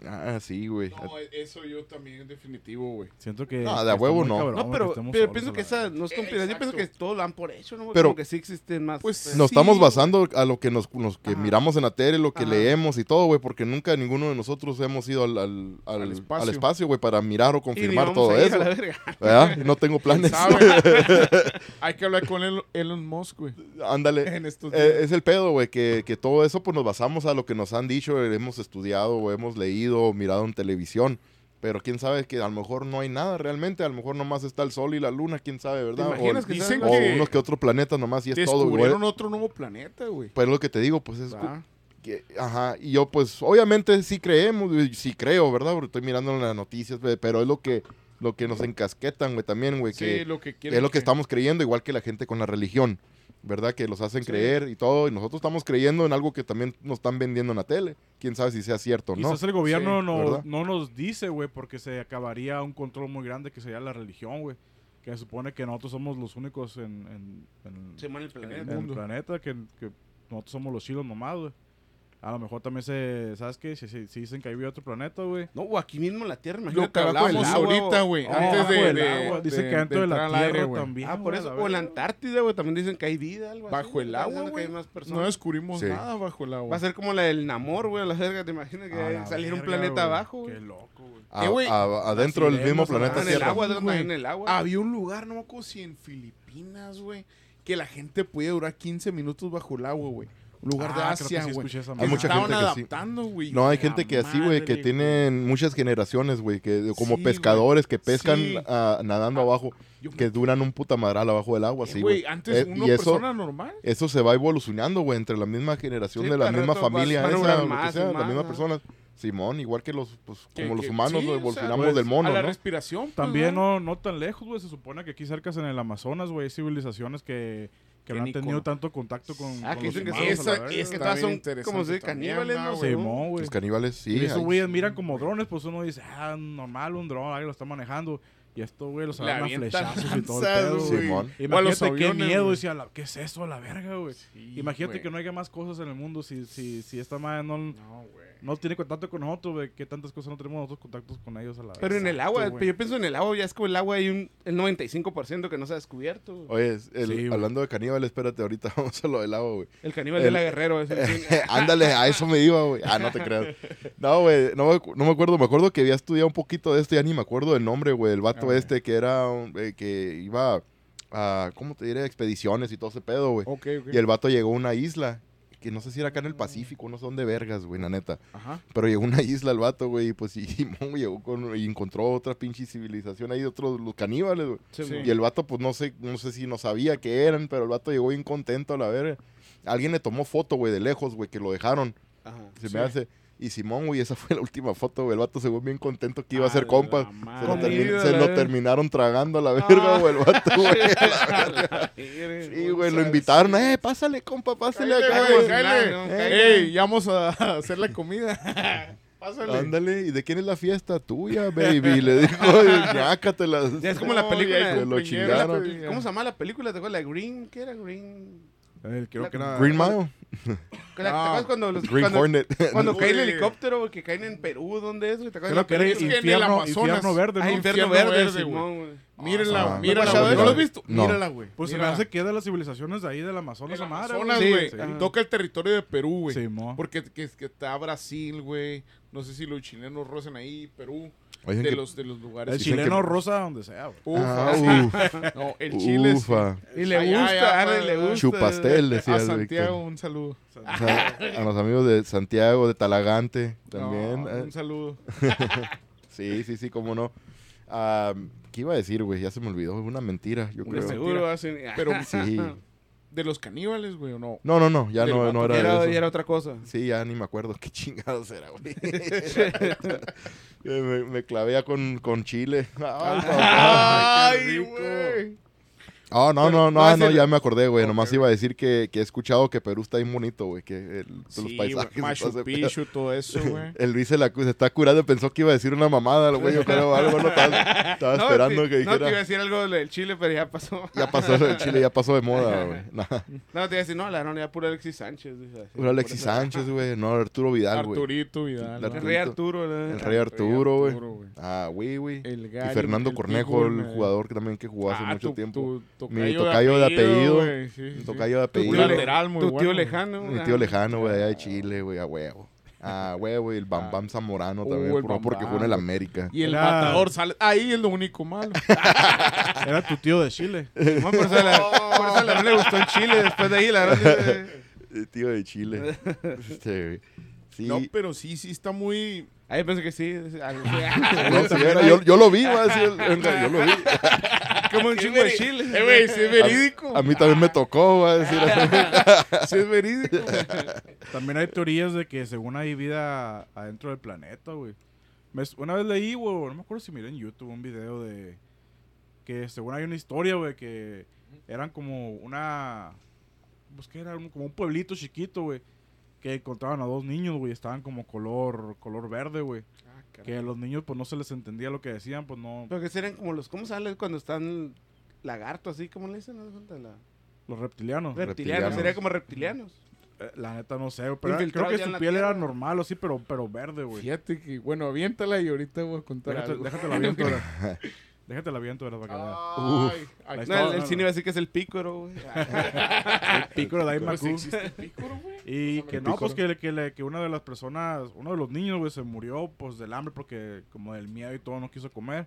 Speaker 1: Ah, sí, güey.
Speaker 2: No, eso yo también es definitivo, güey.
Speaker 4: Siento que.
Speaker 1: No, de a huevo no.
Speaker 4: cabrón,
Speaker 3: No, pero, pero
Speaker 4: solos
Speaker 3: pienso que esa no es conspiración. Yo pienso que todos lo dan por hecho, ¿no?
Speaker 1: Pero-
Speaker 3: Como que sí existen más.
Speaker 2: Pues,
Speaker 1: Nos
Speaker 2: Sí,
Speaker 1: estamos basando a lo que nos, nos- que
Speaker 3: Ajá.
Speaker 1: miramos en la tele, lo que
Speaker 3: Ajá.
Speaker 1: leemos y todo, güey, porque nunca ninguno de nosotros hemos ido al, al, al-
Speaker 2: Al espacio.
Speaker 1: güey, para mirar o
Speaker 3: Y ni
Speaker 1: confirmar
Speaker 3: vamos
Speaker 1: todo
Speaker 3: a ir
Speaker 1: eso.
Speaker 3: a la verga.
Speaker 1: ¿Verdad? No tengo planes.
Speaker 2: Hay que hablar con Elon, Musk, güey.
Speaker 1: Ándale. Eh, es el pedo, güey, que, que todo eso pues nos basamos a lo que nos han dicho, hemos estudiado, o hemos leído, mirado en televisión. Pero quién sabe que a lo mejor no hay nada realmente, a lo mejor nomás está el sol y la luna, quién sabe, ¿verdad? O,
Speaker 3: imaginas que
Speaker 2: Dicen
Speaker 1: o
Speaker 2: que
Speaker 1: unos que otros planetas nomás y es todo, güey.
Speaker 2: descubrieron otro nuevo planeta, güey.
Speaker 1: Pero es lo que te digo, pues es... Que- ajá, y yo pues obviamente sí creemos, sí creo, ¿verdad? Porque estoy mirando en las noticias, pero es lo que, lo que nos encasquetan, güey, también, güey, que...
Speaker 2: Sí, lo que
Speaker 1: es lo que estamos creyendo, igual que la gente con la religión, ¿verdad? Que los hacen
Speaker 2: Sí.
Speaker 1: creer y todo, y nosotros estamos creyendo en algo que también nos están vendiendo en la tele. Quién sabe si sea cierto o no.
Speaker 4: Quizás el gobierno
Speaker 2: Sí,
Speaker 4: no, no nos dice, güey, porque se acabaría un control muy grande que sería la religión, güey. Que se supone que nosotros somos los únicos en, en,
Speaker 3: el
Speaker 4: en
Speaker 3: planeta.
Speaker 4: el
Speaker 2: mundo.
Speaker 4: planeta, que, que nosotros somos los chilos nomás, güey. A lo mejor también se, ¿sabes qué? Si, si- si dicen que hay otro planeta, güey.
Speaker 3: No, o aquí mismo en la Tierra,
Speaker 2: Lo
Speaker 3: imagínate.
Speaker 2: que
Speaker 3: abajo del
Speaker 2: hablamos
Speaker 3: agua,
Speaker 2: ahorita, güey.
Speaker 3: Oh,
Speaker 2: Antes de, de-
Speaker 4: agua. Dice
Speaker 2: de-
Speaker 4: que dentro de, la Tierra
Speaker 2: aire,
Speaker 4: también.
Speaker 3: Ah, por eso. O en la. Antártida, güey, también dicen que hay vida, algo así,
Speaker 2: Bajo el agua,
Speaker 3: que
Speaker 2: güey.
Speaker 3: hay más
Speaker 2: No descubrimos
Speaker 1: Sí.
Speaker 2: nada bajo el agua.
Speaker 3: Va a ser como la del Namor, güey, a la verga. ¿Te imaginas que salir un
Speaker 4: verga,
Speaker 3: planeta
Speaker 4: güey.
Speaker 3: abajo,
Speaker 4: Qué
Speaker 3: güey?
Speaker 4: loco, güey.
Speaker 1: A-
Speaker 2: Eh, güey,
Speaker 1: a- adentro del mismo planeta
Speaker 3: Ah, en el
Speaker 1: Tierra.
Speaker 3: agua, el.
Speaker 2: Había un lugar, no me acuerdo si en Filipinas, güey, que la gente podía durar 15 minutos bajo el agua, güey. Un lugar de
Speaker 4: Ah, que
Speaker 2: Asia,
Speaker 4: sí
Speaker 2: güey.
Speaker 4: escuché esa
Speaker 2: Que
Speaker 1: Hay mucha
Speaker 2: estaban
Speaker 1: gente que sí.
Speaker 2: adaptando, güey.
Speaker 1: No, hay gente que así, güey, que tienen muchas generaciones, güey, que como
Speaker 2: Sí,
Speaker 1: pescadores que pescan
Speaker 2: Sí.
Speaker 1: ah, nadando abajo,
Speaker 2: Yo-
Speaker 1: que duran un puta madral abajo del agua,
Speaker 2: Eh,
Speaker 1: sí,
Speaker 2: güey, antes
Speaker 1: Eh,
Speaker 2: una
Speaker 1: y eso,
Speaker 2: persona normal.
Speaker 1: eso se va evolucionando, güey, entre la misma generación
Speaker 3: Sí,
Speaker 1: de la misma familia esa, o lo que
Speaker 3: más
Speaker 1: sea, la
Speaker 3: más,
Speaker 1: misma
Speaker 3: ¿no?
Speaker 1: persona. Simón, igual que los, pues,
Speaker 2: Que-
Speaker 1: como los
Speaker 2: que-
Speaker 1: humanos
Speaker 2: sí, o sea,
Speaker 1: evolucionamos
Speaker 2: pues,
Speaker 1: del mono,
Speaker 2: a la
Speaker 1: ¿no?
Speaker 2: respiración. pues,
Speaker 4: También
Speaker 2: ¿no?
Speaker 4: no, no tan lejos, güey. Se supone que aquí cerca en el Amazonas, güey, hay civilizaciones que, que no han tenido
Speaker 2: con-
Speaker 4: tanto contacto con,
Speaker 3: Ah,
Speaker 4: con
Speaker 3: que
Speaker 4: los humanos.
Speaker 2: esa-
Speaker 3: Es que son como
Speaker 2: también,
Speaker 3: caníbales,
Speaker 2: ¿no.
Speaker 4: Simón, güey.
Speaker 1: Los caníbales, sí.
Speaker 4: y esos güeyes miran como drones, pues uno dice, ah, normal, un dron, alguien lo está manejando. Y esto, güey, los
Speaker 2: Le
Speaker 4: agarran a flechazos y todo el pedo.
Speaker 1: Simón.
Speaker 4: Imagínate qué
Speaker 2: aviones,
Speaker 4: miedo,
Speaker 2: güey.
Speaker 4: decía, la- ¿qué es eso a la verga, güey?
Speaker 2: Sí,
Speaker 4: Imagínate que no haya más cosas en el mundo si, si, si esta madre no,
Speaker 2: No, güey.
Speaker 4: No tiene contacto con nosotros, güey. Que tantas cosas no tenemos nosotros contactos con ellos a la vez.
Speaker 3: Pero en el agua,
Speaker 2: Exacto, güey.
Speaker 3: yo pienso en el agua, ya es como el agua hay un el 95% que no se ha descubierto. güey.
Speaker 1: Oye, es el-
Speaker 4: Sí, güey.
Speaker 1: hablando de caníbal, espérate, ahorita vamos a lo del agua, güey.
Speaker 3: El caníbal
Speaker 1: El-
Speaker 3: de la Guerrero es el
Speaker 1: Ándale, a eso me iba, güey. Ah, no te creas. No, güey, no, me acu- no me acuerdo. Me acuerdo que había estudiado un poquito de esto, ya ni me acuerdo del nombre, güey. El vato
Speaker 2: Ah,
Speaker 1: este que era, un- eh, que iba a, ¿cómo te diré? Expediciones y todo ese pedo, güey.
Speaker 2: Ok, ok.
Speaker 1: Y el vato llegó a una isla, que no sé si era acá en el Pacífico, no sé dónde vergas, güey, la neta.
Speaker 2: Ajá.
Speaker 1: Pero llegó a una isla el vato, güey, y pues y, Simón llegó con, y encontró otra pinche civilización ahí, otros, los caníbales, güey.
Speaker 3: Sí,
Speaker 2: Sí.
Speaker 1: Y el vato, pues no sé, no sé si no sabía qué eran, pero el vato llegó bien contento a la verga. Alguien le tomó foto, güey, de lejos, güey, que lo dejaron.
Speaker 3: Ajá.
Speaker 1: Se
Speaker 2: Sí.
Speaker 1: me hace. Y Simón, güey, esa fue la última foto, güey. El vato se fue bien contento que iba a ser compa. Se, lo, termi- se lo
Speaker 3: verga.
Speaker 1: terminaron tragando a la verga,
Speaker 3: Ah.
Speaker 1: güey, el vato, güey.
Speaker 3: Sí,
Speaker 1: güey, lo invitaron. Eh, pásale, compa, pásale acá,
Speaker 2: güey, cállate.
Speaker 1: Eh,
Speaker 2: ya vamos a hacer la comida. Pásale.
Speaker 1: Ándale, ¿y de quién es la fiesta? Tuya, baby. Le dijo, ñácatela.
Speaker 3: Ya es como
Speaker 2: No,
Speaker 3: la película
Speaker 1: Se lo chingaron.
Speaker 3: ¿Cómo se llama la película? ¿Te acuerdas? La Green, ¿qué era Green?
Speaker 4: Creo que era.
Speaker 1: Green Mile,
Speaker 3: ¿Te acuerdas
Speaker 2: Ah,
Speaker 3: cuando los
Speaker 1: Green
Speaker 3: cuando,
Speaker 1: Hornet.
Speaker 3: cuando cae el helicóptero, güey, que caen en Perú, ¿dónde es? güey? ¿Te acuerdas
Speaker 4: Creo que era
Speaker 3: la película?
Speaker 2: en el
Speaker 4: infierno,
Speaker 2: Amazonas.
Speaker 4: infierno verde, ¿no?
Speaker 3: Ah, Infierno,
Speaker 2: Infierno
Speaker 3: Verde,
Speaker 2: Verde,
Speaker 3: Simón, güey.
Speaker 2: Mírenla,
Speaker 1: Ah,
Speaker 2: mírala,
Speaker 1: ¿no
Speaker 2: güey. ¿No lo has visto?
Speaker 1: No.
Speaker 2: Mírala, güey.
Speaker 4: Pues se me hace que es de las civilizaciones de ahí del Amazonas,
Speaker 2: El Amazonas,
Speaker 3: Sí,
Speaker 2: güey.
Speaker 3: sí.
Speaker 2: Toca el territorio de Perú, güey.
Speaker 4: Sí, mo.
Speaker 2: Porque que, que está Brasil, güey. No sé si los chilenos rozan ahí, Perú. De
Speaker 1: que-
Speaker 2: los, de los lugares.
Speaker 4: El chileno
Speaker 1: que-
Speaker 4: rosa donde sea, güey.
Speaker 2: Ufa.
Speaker 1: Ah, uf,
Speaker 2: No, el Chile
Speaker 1: ufa.
Speaker 3: Y le gusta,
Speaker 2: allá,
Speaker 3: ah, le gusta.
Speaker 1: Chupastel, decía
Speaker 2: A Santiago, un saludo.
Speaker 1: O sea, a los amigos de Santiago, de Talagante, también.
Speaker 2: No,
Speaker 1: eh.
Speaker 2: un saludo.
Speaker 1: Sí, sí, sí, cómo no. Ah, ¿Qué iba a decir, güey? Ya se me olvidó. Una mentira, yo creo.
Speaker 3: seguro hacen.
Speaker 2: Pero
Speaker 1: Sí.
Speaker 2: De los caníbales, güey, o no.
Speaker 1: No, no, no. Ya no, no era,
Speaker 3: era,
Speaker 1: eso.
Speaker 3: ya era otra cosa.
Speaker 1: Sí, ya ni me acuerdo qué chingados era, güey. me, me clavé con, con chile. Ay, papá.
Speaker 2: Ay,
Speaker 4: rico.
Speaker 1: Oh, no, no,
Speaker 3: no,
Speaker 1: no,
Speaker 3: ese-
Speaker 1: no, ya me acordé, güey. Nomás iba a decir que, que he escuchado que Perú está bien bonito, güey. Que el- los
Speaker 2: Sí, güey,
Speaker 1: paisajes.
Speaker 2: Machu. Picchu, todo eso, güey.
Speaker 1: El Luis se, la, se está curando, pensó que iba a decir una mamada, güey. Yo creo algo, no estaba, estaba
Speaker 3: No,
Speaker 1: esperando
Speaker 3: te-
Speaker 1: que dijera.
Speaker 3: No, te iba a decir algo del Chile, pero ya pasó.
Speaker 1: Ya pasó el Chile, ya pasó de moda, güey. No,
Speaker 3: No, te iba a decir, no, la no, ya pura Alexis Sánchez.
Speaker 1: Puro Alexis. Sánchez, güey. No, Arturo Vidal, güey.
Speaker 2: Arturito Vidal.
Speaker 1: El
Speaker 2: ¿no?
Speaker 3: Rey Arturo.
Speaker 1: El rey Arturo, güey. Ah, güey, güey. Y Fernando Cornejo, el
Speaker 2: eh.
Speaker 1: jugador que también que jugó hace
Speaker 2: Ah,
Speaker 1: mucho tiempo.
Speaker 2: Tu
Speaker 1: Mi tocayo de apellido.
Speaker 2: güey, sí,
Speaker 1: Mi
Speaker 2: sí.
Speaker 1: tocayo de
Speaker 2: Tu tío
Speaker 1: apellido.
Speaker 2: lateral, muy
Speaker 3: Tu
Speaker 2: bueno,
Speaker 3: tío
Speaker 2: güey.
Speaker 3: lejano.
Speaker 1: Mi tío lejano, güey, allá de Chile, güey, a huevo. Ah, huevo, y el Bam
Speaker 2: Ah.
Speaker 1: Bam Zamorano
Speaker 2: Uh,
Speaker 1: también,
Speaker 2: Bam
Speaker 1: porque
Speaker 2: Bam,
Speaker 1: jugó en el. América.
Speaker 2: Y el
Speaker 4: Era-
Speaker 2: matador sale. Ahí es lo único malo.
Speaker 4: Era tu tío de Chile.
Speaker 3: Simón, por eso, la, por eso la no le gustó en Chile. Después de ahí, la verdad.
Speaker 1: El tío de Chile. Este. Sí.
Speaker 2: No, pero sí, sí está muy.
Speaker 3: Ahí pensé que sí.
Speaker 1: No, sí era, yo, yo lo vi, güey, así, el- el- yo lo vi.
Speaker 3: Como un chingo de Chile.
Speaker 2: Eh, güey, sí es verídico.
Speaker 1: A mí también me tocó, güey, decir
Speaker 2: Sí es verídico.
Speaker 4: También hay teorías de que según hay vida adentro del planeta, güey. Me- Una vez leí, güey, no me acuerdo si miré en YouTube un video de que según hay una historia, güey, que eran como una... Pues que era un- como un pueblito chiquito, güey. Que encontraban a dos niños, güey, estaban como color color verde, güey. Que a los niños pues no se les entendía lo que decían, pues no...
Speaker 3: Pero que serían como los. ¿Cómo sale cuando están lagarto así? ¿Cómo le dicen? ¿No? De la-
Speaker 4: Los reptilianos.
Speaker 3: Reptilianos.
Speaker 1: Reptilianos.
Speaker 3: Sería como reptilianos.
Speaker 4: Eh, La neta no sé, pero creo que su piel era normal, así, pero, pero verde, güey.
Speaker 2: Fíjate que, bueno, aviéntala y ahorita voy a contar
Speaker 4: Déjate,
Speaker 2: algo.
Speaker 4: déjate la viento, ¿verdad? Déjate la viento, ¿verdad? Para que veas. Ahí
Speaker 3: No, el, el cine iba a decir que es el pícoro, güey.
Speaker 4: El pícoro de
Speaker 2: ¿cómo
Speaker 4: Daimaku.
Speaker 2: si existe el pícoro, güey?
Speaker 4: Y que no, pues que, que, que una de las personas, uno de los niños, güey, se murió pues del hambre porque como del miedo y todo no quiso comer.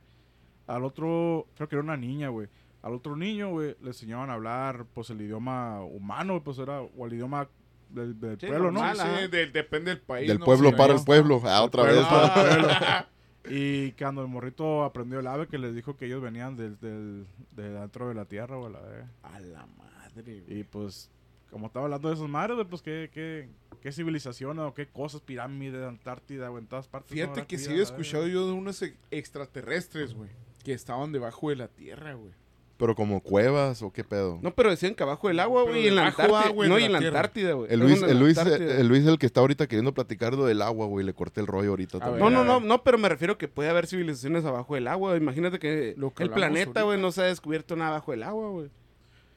Speaker 4: Al otro, creo que era una niña, güey. Al otro niño, güey, le enseñaban a hablar pues el idioma humano, pues era, o el idioma del, del
Speaker 3: Sí,
Speaker 4: pueblo, ¿no?
Speaker 3: normal.
Speaker 2: Sí, de- depende del país.
Speaker 1: Del
Speaker 2: ¿no?
Speaker 1: pueblo para
Speaker 2: ¿no?
Speaker 1: el pueblo. Ah, otra
Speaker 4: pueblo
Speaker 1: vez.
Speaker 4: para el pueblo. Y cuando el morrito aprendió el ave, que les dijo que ellos venían del, del, de dentro de la tierra, güey.
Speaker 2: A la madre, güey.
Speaker 4: Y pues, como estaba hablando de esas madres, pues qué, qué, qué civilizaciones o qué cosas, pirámides, Antártida o en todas partes.
Speaker 2: Fíjate que sí
Speaker 4: la
Speaker 2: escuchado yo de unos extraterrestres, güey. Que estaban debajo de la tierra, güey.
Speaker 1: Pero como cuevas o qué pedo.
Speaker 3: No, pero decían que abajo del agua, güey. Y en la Antártida.
Speaker 2: agua,
Speaker 3: no, y en la. Antártida, güey.
Speaker 1: El Luis, el, Luis, el Luis es el que está ahorita queriendo platicar lo del agua, güey. Le corté el rollo ahorita
Speaker 2: A
Speaker 1: también.
Speaker 3: No,
Speaker 2: ver,
Speaker 3: no, no, no, pero me refiero que puede haber civilizaciones abajo del agua. Imagínate que
Speaker 2: Lo que
Speaker 3: el planeta, güey, no se ha descubierto nada abajo del agua, güey.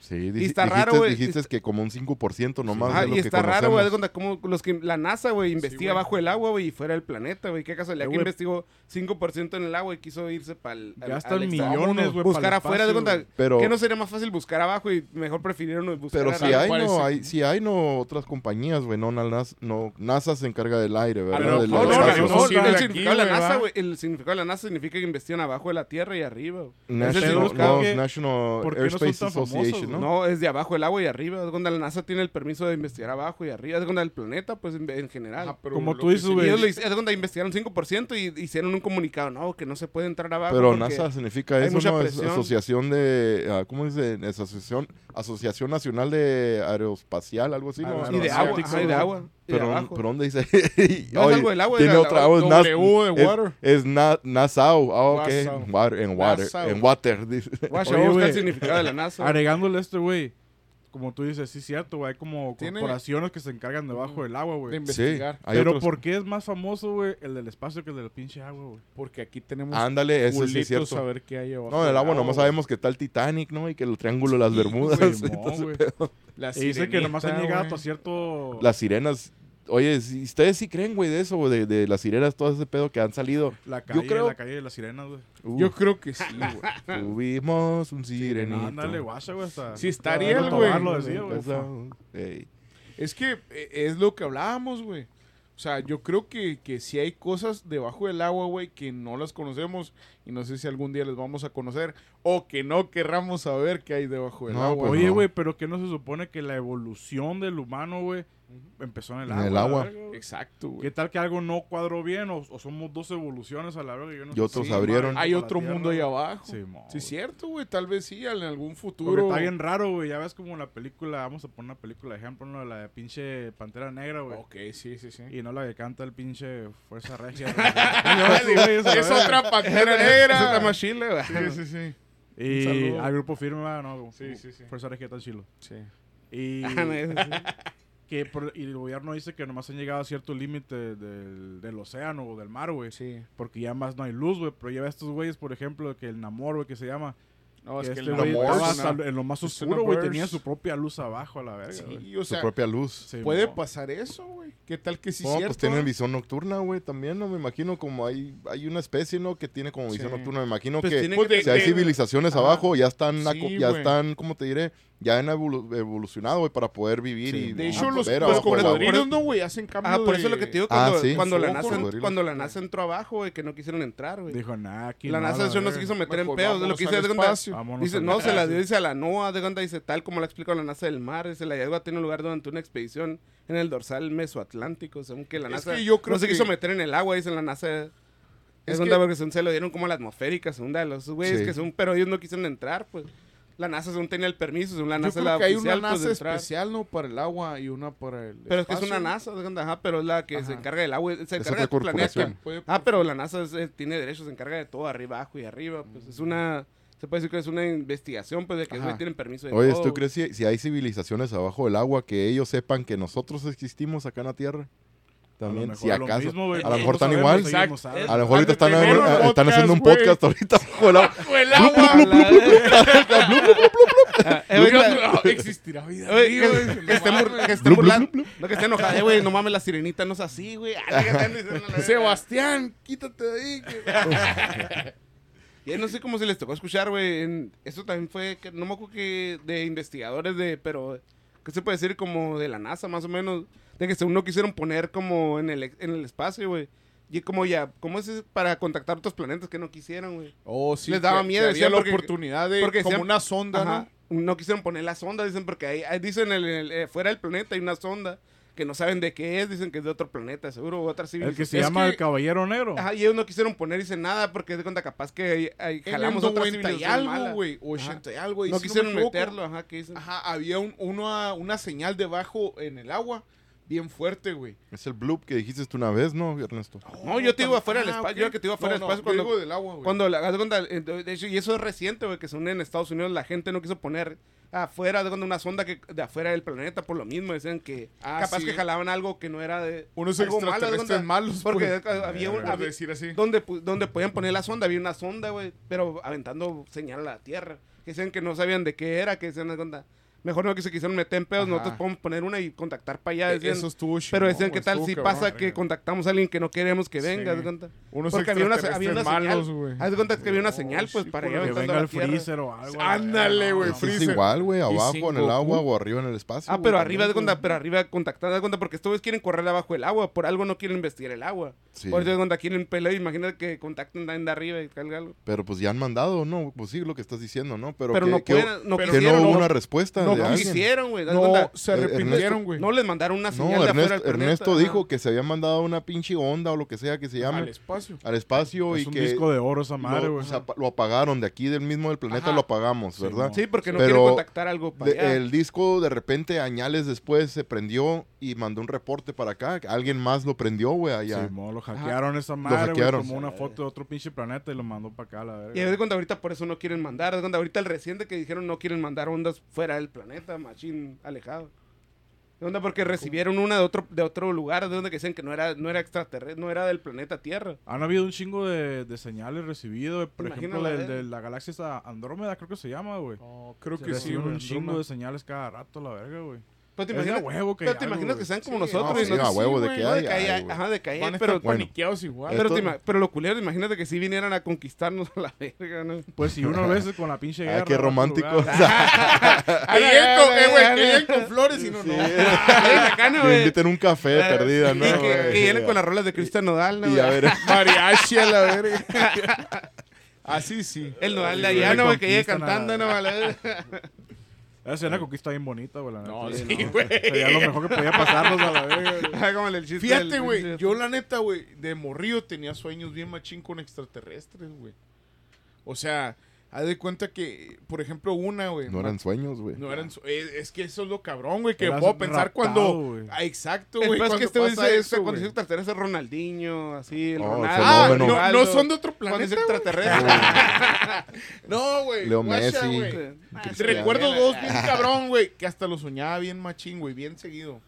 Speaker 1: Sí,
Speaker 3: Y
Speaker 1: dij-
Speaker 3: está
Speaker 1: dijiste,
Speaker 3: raro, güey.
Speaker 1: dijiste que como un 5% nomás
Speaker 3: Ah,
Speaker 1: de lo
Speaker 3: y
Speaker 1: que
Speaker 3: está raro, güey. como los que la NASA, güey, investiga
Speaker 2: güey.
Speaker 3: bajo el agua, güey, y fuera del planeta, güey. Qué casualidad
Speaker 4: Eh,
Speaker 3: que investigó 5% en el agua y quiso irse para el.
Speaker 4: Gastan millones, güey.
Speaker 3: Buscar afuera, de cuenta.
Speaker 1: Pero,
Speaker 3: ¿Qué no sería más fácil buscar abajo y mejor prefirieron buscar
Speaker 1: pero si hay, no,
Speaker 2: que-
Speaker 1: hay, si hay, no, otras compañías, güey, no, NASA, no, NASA se encarga del aire, ¿verdad?
Speaker 3: No, no,
Speaker 2: Sí,
Speaker 3: el significado de la NASA, güey. El significado de la NASA significa que investigan abajo de la Tierra y arriba.
Speaker 1: National,
Speaker 4: que-
Speaker 1: National
Speaker 4: ¿por qué no son
Speaker 1: Airspace
Speaker 4: tan famosos,
Speaker 1: Association? ¿No?
Speaker 3: No, es de abajo el agua y arriba. Es cuando la NASA tiene el permiso de investigar abajo y arriba. Es cuando el planeta, pues en, en general.
Speaker 2: Pero
Speaker 4: Como tú dices, güey.
Speaker 3: es cuando investigaron 5% y hicieron un comunicado, no, que no se puede entrar abajo.
Speaker 1: Pero NASA significa eso, ¿no? Es asociación de, ah, ¿cómo dice? Es asociación, asociación Nacional de Aeroespacial, algo así, ¿no?
Speaker 2: Ah,
Speaker 3: Y de agua, ajá, y de agua.
Speaker 1: Pero,
Speaker 3: abajo.
Speaker 1: pero ¿dónde dice?
Speaker 3: No, es algo del agua,
Speaker 1: Tiene
Speaker 3: la-
Speaker 1: otra oh, es
Speaker 2: W de water.
Speaker 1: Es, na, Nassau. Ah, ok. Water, en water.
Speaker 2: Nassau.
Speaker 1: En water. dice.
Speaker 4: Oye,
Speaker 3: el significado de la NASA.
Speaker 4: Agregándole esto, güey. Como tú dices, sí es cierto, güey. Hay como
Speaker 2: Tiene-
Speaker 4: corporaciones que se encargan debajo del agua,
Speaker 2: de
Speaker 4: güey.
Speaker 1: Sí.
Speaker 2: investigar.
Speaker 4: Pero
Speaker 1: otros-
Speaker 4: ¿por qué es más famoso, güey, el del espacio que el del pinche agua, güey?
Speaker 2: Porque aquí tenemos
Speaker 1: Ándale, eso sí es cierto.
Speaker 2: a ver qué hay abajo.
Speaker 1: No, en el agua nomás sabemos que está el Titanic, ¿no? Y que el Triángulo de las
Speaker 2: Sí,
Speaker 1: Bermudas.
Speaker 2: güey,
Speaker 1: y
Speaker 4: Simón,
Speaker 1: todo ese
Speaker 4: güey.
Speaker 1: pedo.
Speaker 2: La
Speaker 4: Y dice que nomás han llegado
Speaker 2: güey.
Speaker 4: hasta cierto...
Speaker 1: Las sirenas. Oye, si ustedes sí creen, güey, de eso, güey, de, de las sirenas, todo ese pedo que han salido.
Speaker 4: La calle,
Speaker 1: creo-
Speaker 4: la calle de las sirenas, güey.
Speaker 1: Uh,
Speaker 2: Yo creo que sí, güey.
Speaker 1: tuvimos un sirenito.
Speaker 4: Ándale, guacha, güey, hasta...
Speaker 2: Sí,
Speaker 4: Pablo
Speaker 2: güey.
Speaker 4: Tobar lo decía, güey.
Speaker 1: Eso, ey.
Speaker 2: Es que eh, es lo que hablábamos, güey. O sea, yo creo que, que sí hay cosas debajo del agua, güey, que no las conocemos y no sé si algún día les vamos a conocer o que no querramos saber qué hay debajo del
Speaker 1: No,
Speaker 2: agua.
Speaker 1: pues
Speaker 4: Oye,
Speaker 1: no.
Speaker 4: güey, pero que no se supone que la evolución del humano, güey, empezó en el
Speaker 1: En
Speaker 4: agua.
Speaker 1: el agua.
Speaker 2: Exacto, güey.
Speaker 4: ¿Qué tal que algo no cuadró bien o, o somos dos evoluciones a la verga? Yo no
Speaker 1: Y
Speaker 4: sé
Speaker 1: otros abrieron.
Speaker 2: Hay otro
Speaker 4: tierra,
Speaker 2: mundo ahí abajo.
Speaker 4: Sí,
Speaker 2: Sí,
Speaker 4: mo,
Speaker 2: es
Speaker 4: güey.
Speaker 2: cierto, güey. Tal vez sí, en algún
Speaker 4: Porque
Speaker 2: futuro.
Speaker 4: está bien raro, güey. Ya ves como la película, vamos a poner una película de ejemplo, ¿no? la de pinche Pantera Negra, güey.
Speaker 2: Ok, sí, sí, sí.
Speaker 4: Y no la que canta el pinche Fuerza Regia.
Speaker 2: es otra pantera negra.
Speaker 3: está más chile, güey.
Speaker 2: Sí, sí, sí.
Speaker 4: Y al grupo firme, ¿verdad? ¿no?
Speaker 2: Sí, sí, sí.
Speaker 4: Fuerza Regia tan chilo.
Speaker 2: Sí.
Speaker 4: Y Que por- y el gobierno dice que nomás han llegado a cierto límite del, del océano o del mar, güey.
Speaker 2: Sí.
Speaker 4: Porque ya más no hay luz, güey. Pero lleva estos güeyes, por ejemplo, que el Namor, güey, que se llama.
Speaker 2: No,
Speaker 4: que
Speaker 2: es que
Speaker 4: este
Speaker 2: el
Speaker 4: güey
Speaker 1: Namor
Speaker 4: estaba
Speaker 1: es
Speaker 2: una-
Speaker 4: hasta en lo más oscuro, güey. Tenía su propia luz abajo a la verga, güey.
Speaker 2: Sí, o
Speaker 1: Su
Speaker 2: sea,
Speaker 1: propia luz.
Speaker 4: Sí,
Speaker 2: puede
Speaker 4: mo.
Speaker 2: pasar eso, güey. ¿Qué tal que sí
Speaker 1: no,
Speaker 2: cierto?
Speaker 1: pues tienen visión nocturna, güey, también, ¿no? Me imagino como hay, hay una especie, ¿no? Que tiene como visión
Speaker 2: Sí.
Speaker 1: nocturna. Me imagino
Speaker 3: Pues
Speaker 1: que
Speaker 3: tiene
Speaker 2: Pues
Speaker 3: que
Speaker 2: de-
Speaker 1: si hay
Speaker 2: de-
Speaker 1: civilizaciones abajo, ya están, ya están, ¿cómo te diré? Ya han evolu- evolucionado, güey, para poder vivir
Speaker 3: Sí.
Speaker 1: y
Speaker 2: De hecho, los, cocodrilos, ¿no, güey? Hacen cambios
Speaker 3: Ah, por eso
Speaker 2: de-
Speaker 3: es lo que te digo
Speaker 1: Ah,
Speaker 3: cuando,
Speaker 1: sí.
Speaker 3: cuando, la NASA, cuando la NASA entró abajo, güey, que no quisieron entrar, güey.
Speaker 4: Dijo, nah, aquí
Speaker 3: La
Speaker 4: no,
Speaker 3: NASA eso no se
Speaker 4: verga".
Speaker 3: quiso meter en pedos. De lo que dice,
Speaker 2: al
Speaker 3: de dice, no, se la dio, dice a la NOAA, de cuenta, dice, tal como la explicó la NASA del mar, dice, la hallazgo tiene lugar durante una expedición en el dorsal mesoatlántico, según que la
Speaker 2: Es
Speaker 3: NASA
Speaker 2: que yo creo
Speaker 3: no se quiso meter en el agua, dice la NASA. Es
Speaker 2: Es
Speaker 3: onda
Speaker 2: que-
Speaker 3: porque se lo dieron como a la atmosférica, según de los güeyes
Speaker 1: Sí.
Speaker 3: que son, pero ellos no quisieron entrar, pues. La NASA según tenía el permiso, según la
Speaker 2: Yo
Speaker 3: NASA
Speaker 2: creo
Speaker 3: la
Speaker 2: que hay
Speaker 3: oficial,
Speaker 2: una
Speaker 3: pues,
Speaker 2: NASA especial, ¿no? Para el agua y una para el
Speaker 3: Pero es que es una. NASA, ajá, pero es la que se encarga del agua, se encarga del planeta.
Speaker 2: Puede-
Speaker 3: Ah, pero la NASA es- es- tiene derechos, se encarga de todo, arriba, abajo y arriba. Pues es una, se puede decir que es una investigación, pues de que güey, tienen permiso de
Speaker 1: Oye,
Speaker 3: todo.
Speaker 1: ¿tú crees si, si hay civilizaciones abajo del agua que ellos sepan que nosotros existimos acá en la Tierra? También, si
Speaker 4: lo
Speaker 1: acaso.
Speaker 4: mismo,
Speaker 1: a lo
Speaker 4: No
Speaker 1: mejor están igual.
Speaker 2: Exacto.
Speaker 1: A lo mejor ahorita están, eh, están haciendo un
Speaker 2: podcast,
Speaker 1: podcast ahorita bajo el agua.
Speaker 3: Ah, eh,
Speaker 2: existirá vida.
Speaker 3: Que, esté, burlando. No que esté enojada, eh, güey, no mames, la sirenita no es así, güey. Ah,
Speaker 2: Sebastián, quítate de ahí.
Speaker 3: Y no sé cómo se les tocó escuchar, güey. Eso también fue, no me acuerdo que de investigadores de, pero, ¿qué se puede decir? Como de la NASA, más o menos. De que según no quisieron poner como en el, en el espacio, güey. Y como ya, ¿cómo es para contactar otros planetas que no quisieron, güey?
Speaker 2: Oh, sí.
Speaker 3: Les daba
Speaker 2: que-
Speaker 3: miedo,
Speaker 2: que había
Speaker 3: decían,
Speaker 2: la
Speaker 3: porque-
Speaker 2: oportunidad de
Speaker 3: porque
Speaker 2: como
Speaker 3: decían-
Speaker 2: una sonda,
Speaker 3: Ajá.
Speaker 2: ¿no?
Speaker 3: No quisieron poner la sonda, dicen, porque ahí, ahí dicen en el, el- eh, fuera del planeta hay una sonda que no saben de qué es, dicen que es de otro planeta, seguro, otra
Speaker 4: El que
Speaker 3: civilización.
Speaker 4: se
Speaker 2: Es
Speaker 4: llama
Speaker 2: que-
Speaker 4: el Caballero Negro.
Speaker 3: Ajá, y ellos no quisieron poner, dicen nada, porque de cuenta capaz que jalamos otra
Speaker 2: 90 y
Speaker 3: civilización mala.
Speaker 2: algo, güey. 80 y algo. y
Speaker 3: No
Speaker 2: si
Speaker 3: quisieron
Speaker 2: me
Speaker 3: meterlo, ajá, que dicen.
Speaker 2: Ajá, había un, una, una señal debajo en el agua bien fuerte, güey.
Speaker 1: Es el bloop que dijiste tú una vez, ¿no, Ernesto?
Speaker 3: No, yo te digo
Speaker 2: tam-
Speaker 3: afuera del
Speaker 2: ah,
Speaker 3: espacio,
Speaker 2: ok.
Speaker 3: yo que te digo afuera
Speaker 2: No,
Speaker 3: del
Speaker 2: no,
Speaker 3: espacio cuando-
Speaker 2: digo del agua, güey.
Speaker 3: Cuando la, haz de hecho, y eso es reciente, güey, que según en Estados Unidos la gente no quiso poner afuera de cuando una sonda que de afuera del planeta por lo mismo, decían que
Speaker 2: Ah,
Speaker 3: capaz
Speaker 2: sí.
Speaker 3: que jalaban algo que no era de
Speaker 2: Unos
Speaker 3: algo malo,
Speaker 2: extraterrestres
Speaker 3: cuenta,
Speaker 2: malos.
Speaker 3: porque
Speaker 2: por-
Speaker 3: había un
Speaker 2: por
Speaker 3: había-
Speaker 2: decir así.
Speaker 3: donde pu- donde podían poner la sonda, había una sonda, güey, pero aventando señal a la Tierra. que decían que no sabían de qué era, que decían, "Haz de cuenta, mejor no que se quisieron meter en pedos,
Speaker 2: Ajá.
Speaker 3: nosotros podemos poner una y contactar para allá. Decían,
Speaker 2: Eso estuvo
Speaker 3: pero
Speaker 2: chingón,
Speaker 3: decían, ¿qué tal si
Speaker 2: cabrón.
Speaker 3: pasa que contactamos a alguien que no queremos que venga?
Speaker 2: Sí.
Speaker 3: cuenta?
Speaker 2: Unos
Speaker 3: Porque había una, había una
Speaker 2: malos,
Speaker 3: señal. Haz de cuenta que había una señal, pues,
Speaker 2: sí,
Speaker 3: para allá
Speaker 4: Que venga el freezer o algo.
Speaker 2: Ándale, güey,
Speaker 1: Sí, es
Speaker 2: freezer.
Speaker 1: igual, güey, abajo en el agua o arriba en el espacio.
Speaker 3: Ah, pero arriba de cuenta, pero arriba contactar, de cuenta, porque estos quieren correr abajo del agua, por algo no quieren investigar el agua. Por eso de cuenta quieren pelear, imagínate que contacten de arriba y caiga algo.
Speaker 1: Pero pues ya han mandado, ¿no? Pues sí, lo que estás diciendo, ¿no? Pero,
Speaker 3: Pero
Speaker 1: que,
Speaker 3: no
Speaker 1: que-
Speaker 3: pueden, no
Speaker 1: que
Speaker 3: quisieron,
Speaker 1: no hubo
Speaker 3: no,
Speaker 1: una respuesta
Speaker 2: no
Speaker 1: de alguien.
Speaker 3: quisieron, güey.
Speaker 2: No,
Speaker 3: cuenta,
Speaker 2: se
Speaker 1: Eh,
Speaker 2: arrepintieron, güey.
Speaker 3: no les mandaron una señal
Speaker 1: No,
Speaker 3: de afuera
Speaker 1: Ernesto,
Speaker 3: del planeta,
Speaker 1: Ernesto dijo que se había mandado una pinche onda o lo que sea que se llame
Speaker 2: Al
Speaker 1: al,
Speaker 2: espacio.
Speaker 1: espacio
Speaker 4: Es
Speaker 1: y
Speaker 4: un
Speaker 1: que
Speaker 4: disco de oro esa madre,
Speaker 1: lo,
Speaker 4: güey.
Speaker 1: o sea, pa- lo apagaron de aquí del mismo del planeta
Speaker 2: Ajá.
Speaker 1: lo apagamos,
Speaker 4: Sí,
Speaker 1: ¿verdad?
Speaker 3: Sí, porque no
Speaker 1: Pero
Speaker 3: quieren contactar algo para
Speaker 1: De-
Speaker 3: allá.
Speaker 1: el disco de repente añales después se prendió y mandó un reporte para acá. Alguien más lo prendió, güey, allá.
Speaker 4: Sí, mo, lo hackearon esa madre, güey.
Speaker 1: hackearon.
Speaker 4: Tomó una foto de otro pinche planeta y lo mandó para acá, la verga.
Speaker 3: Y de cuenta ahorita por eso no quieren mandar. de cuenta ahorita el reciente que dijeron no quieren mandar ondas fuera del planeta, machín alejado. ¿De onda? Porque recibieron una de otro, de otro lugar, de donde que decían que no era, no era extraterrestre, no era del planeta Tierra.
Speaker 4: Han habido un chingo de, de señales recibidos. Por ejemplo,
Speaker 3: la verga.
Speaker 4: de la galaxia Andrómeda, creo que se llama, güey.
Speaker 2: Oh, creo que sí,
Speaker 4: un chingo de señales cada rato, la verga, güey.
Speaker 3: Pero te imaginas,
Speaker 4: huevo que
Speaker 3: pero te imaginas que sean como
Speaker 2: Sí,
Speaker 3: nosotros
Speaker 1: no,
Speaker 3: y
Speaker 1: sí,
Speaker 3: no,
Speaker 1: a huevo de que hay.
Speaker 3: de que hay-
Speaker 1: hay, güey.
Speaker 3: ajá, de que hay, pero,
Speaker 2: paniqueados igual.
Speaker 3: pero, lo culero, imagínate que si vinieran a conquistarnos a la verga, ¿no?
Speaker 4: Pues si uno veces con la pinche guerra.
Speaker 1: Ah, qué romántico.
Speaker 2: Ahí con, eh, flores y no, no.
Speaker 3: Ay, acá, ¿no,
Speaker 1: Que inviten un café perdida, ¿no?
Speaker 3: Que, vienen con las rolas de Cristian Nodal, ¿no?
Speaker 1: Y a
Speaker 3: güey?
Speaker 1: ver,
Speaker 2: Mariachi a la verga. Así sí.
Speaker 3: El Nodal de allá, ¿no? Que llegue cantando,
Speaker 4: la-
Speaker 3: ¿no?
Speaker 4: Esa sería una conquista bien bonita, güey, la neta.
Speaker 2: No,
Speaker 4: Sí,
Speaker 2: sí,
Speaker 4: no.
Speaker 2: güey.
Speaker 4: Sería lo mejor que podía pasarnos a la verga. güey.
Speaker 3: Como el chiste
Speaker 2: Fíjate,
Speaker 3: del-
Speaker 2: güey, yo la neta, güey, de morrillo tenía sueños bien machín con extraterrestres, güey. O sea, haz de cuenta que, por ejemplo, una, güey.
Speaker 1: no eran sueños, güey.
Speaker 2: No eran es, es que eso es lo cabrón, güey, que
Speaker 4: Eras
Speaker 2: puedo pensar
Speaker 4: raptado,
Speaker 2: cuando... Ah, exacto,
Speaker 3: El
Speaker 2: güey,
Speaker 3: es que este güey dice,
Speaker 2: eso,
Speaker 3: cuando dice extraterrestre es Ronaldinho, así, el
Speaker 1: Oh,
Speaker 3: Ronaldo.
Speaker 2: Ah, no, no son de otro
Speaker 3: Cuando dice
Speaker 2: planeta,
Speaker 3: extraterrestre.
Speaker 2: No, güey.
Speaker 1: Leo Messi.
Speaker 2: recuerdo dos bien cabrón, güey, que hasta lo soñaba bien machín, güey, bien seguido.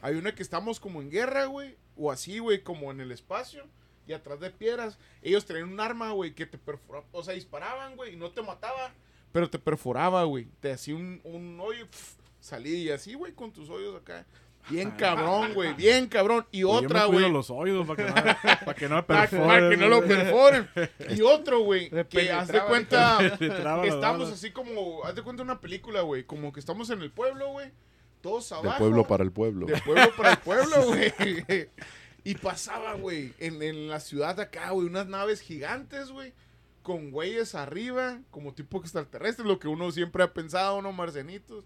Speaker 2: Hay una que estamos como en guerra, güey, o así, güey, como en el espacio, y atrás de piedras. Ellos tenían un arma, güey, que te perforaba, o sea, disparaban, güey, y no te mataba, pero te perforaba, güey. Te hacía un, un hoyo, pf, salí y así, güey, con tus hoyos acá. Bien cabrón, güey, bien cabrón. Y otra, güey.
Speaker 4: los oídos para que no, para que no me
Speaker 2: Para
Speaker 4: perforen.
Speaker 2: que no lo perforen. Y otro, güey, que haz de cuenta... Estamos así como, haz de cuenta una película, güey, como que estamos en el pueblo, güey, todos abajo.
Speaker 1: De pueblo para el pueblo.
Speaker 2: De pueblo para el pueblo, güey. Y pasaba, güey, en, en la ciudad de acá, güey, unas naves gigantes, güey, con güeyes arriba, como tipo extraterrestres, lo que uno siempre ha pensado, ¿no? Marcenitos.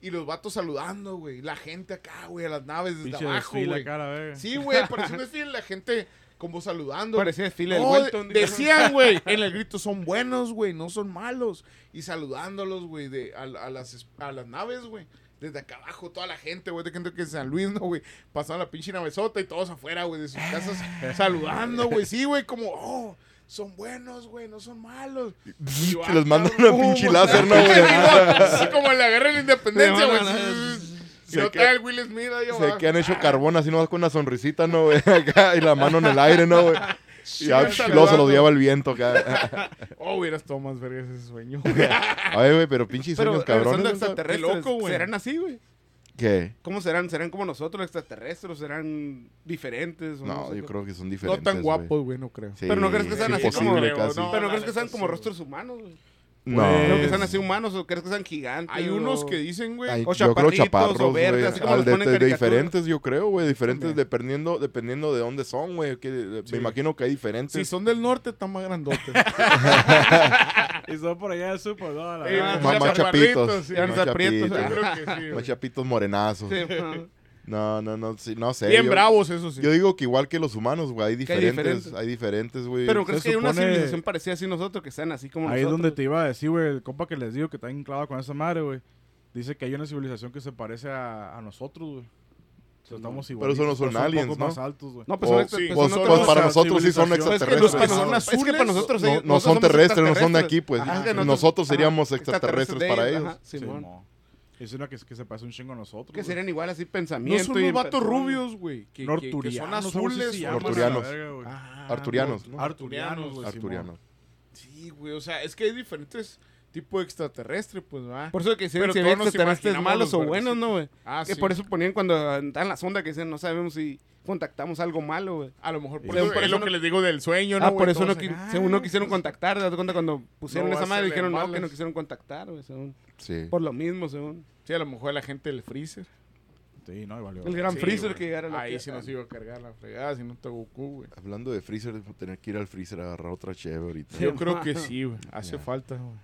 Speaker 2: Y los vatos saludando, güey, la gente acá, güey, a las naves desde
Speaker 4: Pinche
Speaker 2: abajo, güey.
Speaker 4: verga.
Speaker 2: Sí, güey, parecía un desfile, la gente como saludando.
Speaker 3: Parecía desfile del
Speaker 2: No,
Speaker 3: Welton.
Speaker 2: de- decían, güey, en el grito, son buenos, güey, no son malos. Y saludándolos, güey, de, a, a las, a las naves, güey. Desde acá abajo, toda la gente, güey, de gente que en San Luis, ¿no, güey? Pasando la pinche navezota y todos afuera, güey, de sus casas, saludando, güey. Sí, güey, como, oh, son buenos, güey, no son malos. Y yo,
Speaker 1: Que
Speaker 2: ah,
Speaker 1: les mandan una pinche láser, ¿no, güey?
Speaker 2: Sí, como en la guerra de la independencia, güey. Y no el Will Smith ahí
Speaker 1: Se que han hecho carbón así nomás con una sonrisita, ¿no, güey? Acá, y la mano en el aire, ¿no, güey? Y ya, se los lleva el viento acá.
Speaker 2: Oh, hubieras tomado más vergas ese sueño.
Speaker 1: Ay, güey, pero pinches sueños
Speaker 3: regresando
Speaker 1: cabrones. ¿no?
Speaker 3: extraterrestres,
Speaker 2: Qué loco, güey.
Speaker 3: ¿serán así, güey?
Speaker 1: ¿Qué?
Speaker 3: ¿Cómo serán? ¿Serán como nosotros extraterrestres? ¿Serán diferentes? o
Speaker 1: No,
Speaker 3: sé
Speaker 1: yo creo que son
Speaker 2: no
Speaker 1: diferentes.
Speaker 2: tan
Speaker 1: güey.
Speaker 2: guapos, güey, no creo.
Speaker 1: Sí,
Speaker 3: Pero no crees que sean así como-
Speaker 2: no.
Speaker 3: Pero no crees que sean como rostros humanos, güey.
Speaker 1: No.
Speaker 4: Pues-
Speaker 3: Creo que sean así humanos o crees que sean gigantes.
Speaker 2: Hay unos
Speaker 3: o-
Speaker 2: que dicen, güey.
Speaker 3: O
Speaker 1: yo creo
Speaker 3: chaparritos, o
Speaker 1: chaparros,
Speaker 3: verdes,
Speaker 1: güey.
Speaker 3: así como
Speaker 1: Al
Speaker 3: los
Speaker 1: de,
Speaker 3: ponen en
Speaker 1: de- de diferentes, yo creo, güey. Diferentes dependiendo, dependiendo de dónde son, güey. que-
Speaker 2: Sí.
Speaker 1: Me imagino que hay diferentes.
Speaker 2: Si son del norte, están más grandotes.
Speaker 4: Y son por allá del super,
Speaker 1: más, chapitos.
Speaker 2: sí.
Speaker 1: Más chapitos.
Speaker 2: Yo creo que sí,
Speaker 1: Más
Speaker 2: güey.
Speaker 1: chapitos morenazos.
Speaker 3: Sí.
Speaker 1: No, no, no, sí, no sé.
Speaker 2: Bien
Speaker 1: yo,
Speaker 2: bravos, eso sí.
Speaker 1: Yo digo que igual que los humanos, güey. Hay diferentes.
Speaker 3: diferentes.
Speaker 1: Hay diferentes, güey.
Speaker 3: Pero ¿crees que hay una civilización parecida así nosotros que sean así como
Speaker 4: Ahí es donde te iba a decir, güey, el compa que les digo que está enclavado con esa madre, güey. Dice que hay una civilización que se parece a, a nosotros, güey. O sea, estamos
Speaker 1: Pero
Speaker 4: igualitos,
Speaker 1: eso no son aliens, ¿no?
Speaker 4: más altos, güey.
Speaker 3: No, pues
Speaker 1: O-
Speaker 3: son, extra-
Speaker 2: sí,
Speaker 3: pues
Speaker 1: pues,
Speaker 3: son
Speaker 1: pues para nosotros sí son.
Speaker 3: Pues es que los
Speaker 1: extraterrestres.
Speaker 3: para nosotros- es que para nosotros
Speaker 1: No,
Speaker 3: ellos-
Speaker 1: no son terrestres, no son de
Speaker 3: extraterrestres.
Speaker 1: aquí, pues.
Speaker 3: Ajá,
Speaker 1: nosotros,
Speaker 3: ajá,
Speaker 1: seríamos extraterrestres para ellos.
Speaker 3: Ajá,
Speaker 4: Sí. Es una que, que se parece un chingo a nosotros.
Speaker 3: Que
Speaker 4: güey.
Speaker 3: serían igual así
Speaker 2: No
Speaker 3: pensamiento
Speaker 2: son unos vatos rubios, güey. Que, que- que son azules.
Speaker 4: se la
Speaker 1: Norturianos.
Speaker 4: güey.
Speaker 2: Ah,
Speaker 1: Arturianos, ¿no?
Speaker 4: Arturianos, güey.
Speaker 1: Arturianos.
Speaker 2: Sí, güey. O sea, es que hay diferentes tipo extraterrestre, pues va.
Speaker 3: Por eso que si si
Speaker 2: todos
Speaker 3: había
Speaker 2: nos
Speaker 3: extraterrestres malos o buenos, ¿no, güey?
Speaker 2: Ah,
Speaker 3: que
Speaker 2: sí.
Speaker 3: por eso ponían cuando están en la sonda que dicen, no sabemos si contactamos algo malo, güey.
Speaker 2: A lo mejor por,
Speaker 3: Sí.
Speaker 2: eso,
Speaker 3: Por
Speaker 2: es
Speaker 3: eso
Speaker 2: lo
Speaker 3: no-
Speaker 2: que les digo del sueño, ¿no?
Speaker 3: ah, por eso no, qui- según no
Speaker 2: "Ah,
Speaker 3: quisieron contactar, ¿te das cuenta? Cuando pusieron
Speaker 2: No
Speaker 3: esa madre dijeron, no, que no quisieron contactar, güey, según.
Speaker 1: Sí.
Speaker 3: Por lo mismo, según.
Speaker 2: Sí, a lo mejor la gente del freezer.
Speaker 4: Sí, no, y valió.
Speaker 3: El gran
Speaker 2: Sí,
Speaker 3: freezer
Speaker 2: güey.
Speaker 3: que llegara
Speaker 2: Ahí sí nos iba a cargar la fregada, si no está Goku, güey.
Speaker 1: Hablando de freezer, tener que ir al freezer a agarrar otra cheve ahorita.
Speaker 2: Yo creo que sí, güey. Hace
Speaker 1: Ya.
Speaker 2: falta, güey.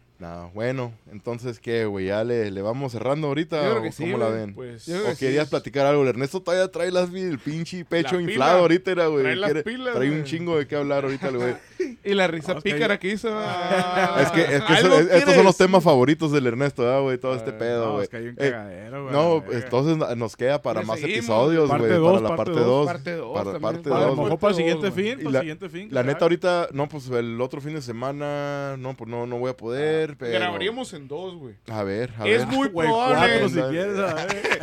Speaker 1: Bueno, entonces, ¿qué, güey? ¿Ya le, le vamos cerrando ahorita
Speaker 3: Yo creo
Speaker 1: o
Speaker 3: que sí,
Speaker 1: cómo la ven?
Speaker 2: Pues,
Speaker 1: ¿O
Speaker 3: que sí.
Speaker 1: querías platicar algo? El Ernesto todavía trae las, el pinche pecho
Speaker 2: La
Speaker 1: inflado
Speaker 2: pila.
Speaker 1: ahorita, era, güey.
Speaker 2: Trae las
Speaker 1: Quiere-
Speaker 2: pilas,
Speaker 1: Trae un chingo de qué hablar ahorita, güey.
Speaker 3: Y la risa
Speaker 4: que
Speaker 3: pícara que hizo.
Speaker 2: Ah,
Speaker 1: es que, es que
Speaker 2: algo
Speaker 1: eso- es- estos son los temas favoritos del Ernesto, ¿verdad, güey? Todo este
Speaker 2: Ah,
Speaker 1: pedo,
Speaker 4: No,
Speaker 1: güey.
Speaker 4: es que hay un
Speaker 1: Eh,
Speaker 4: cagadero, güey.
Speaker 1: no,
Speaker 4: verga.
Speaker 1: entonces nos queda para más
Speaker 3: seguimos,
Speaker 1: episodios, güey. Para la
Speaker 4: parte
Speaker 1: parte
Speaker 4: dos,
Speaker 1: 2.
Speaker 3: parte dos
Speaker 1: Para
Speaker 3: también.
Speaker 1: parte
Speaker 4: A lo
Speaker 1: 2.
Speaker 4: mejor para el siguiente fin,
Speaker 1: la-
Speaker 4: el siguiente fin.
Speaker 1: La
Speaker 4: que
Speaker 1: neta, ahorita, no, pues el otro fin de semana, no, pues no, no voy a poder, pero...
Speaker 2: Grabaríamos en dos, güey.
Speaker 1: A ver, a
Speaker 2: Es
Speaker 1: ver.
Speaker 2: muy
Speaker 4: Güey,
Speaker 2: probable.
Speaker 4: cuatro si quieres, a ver.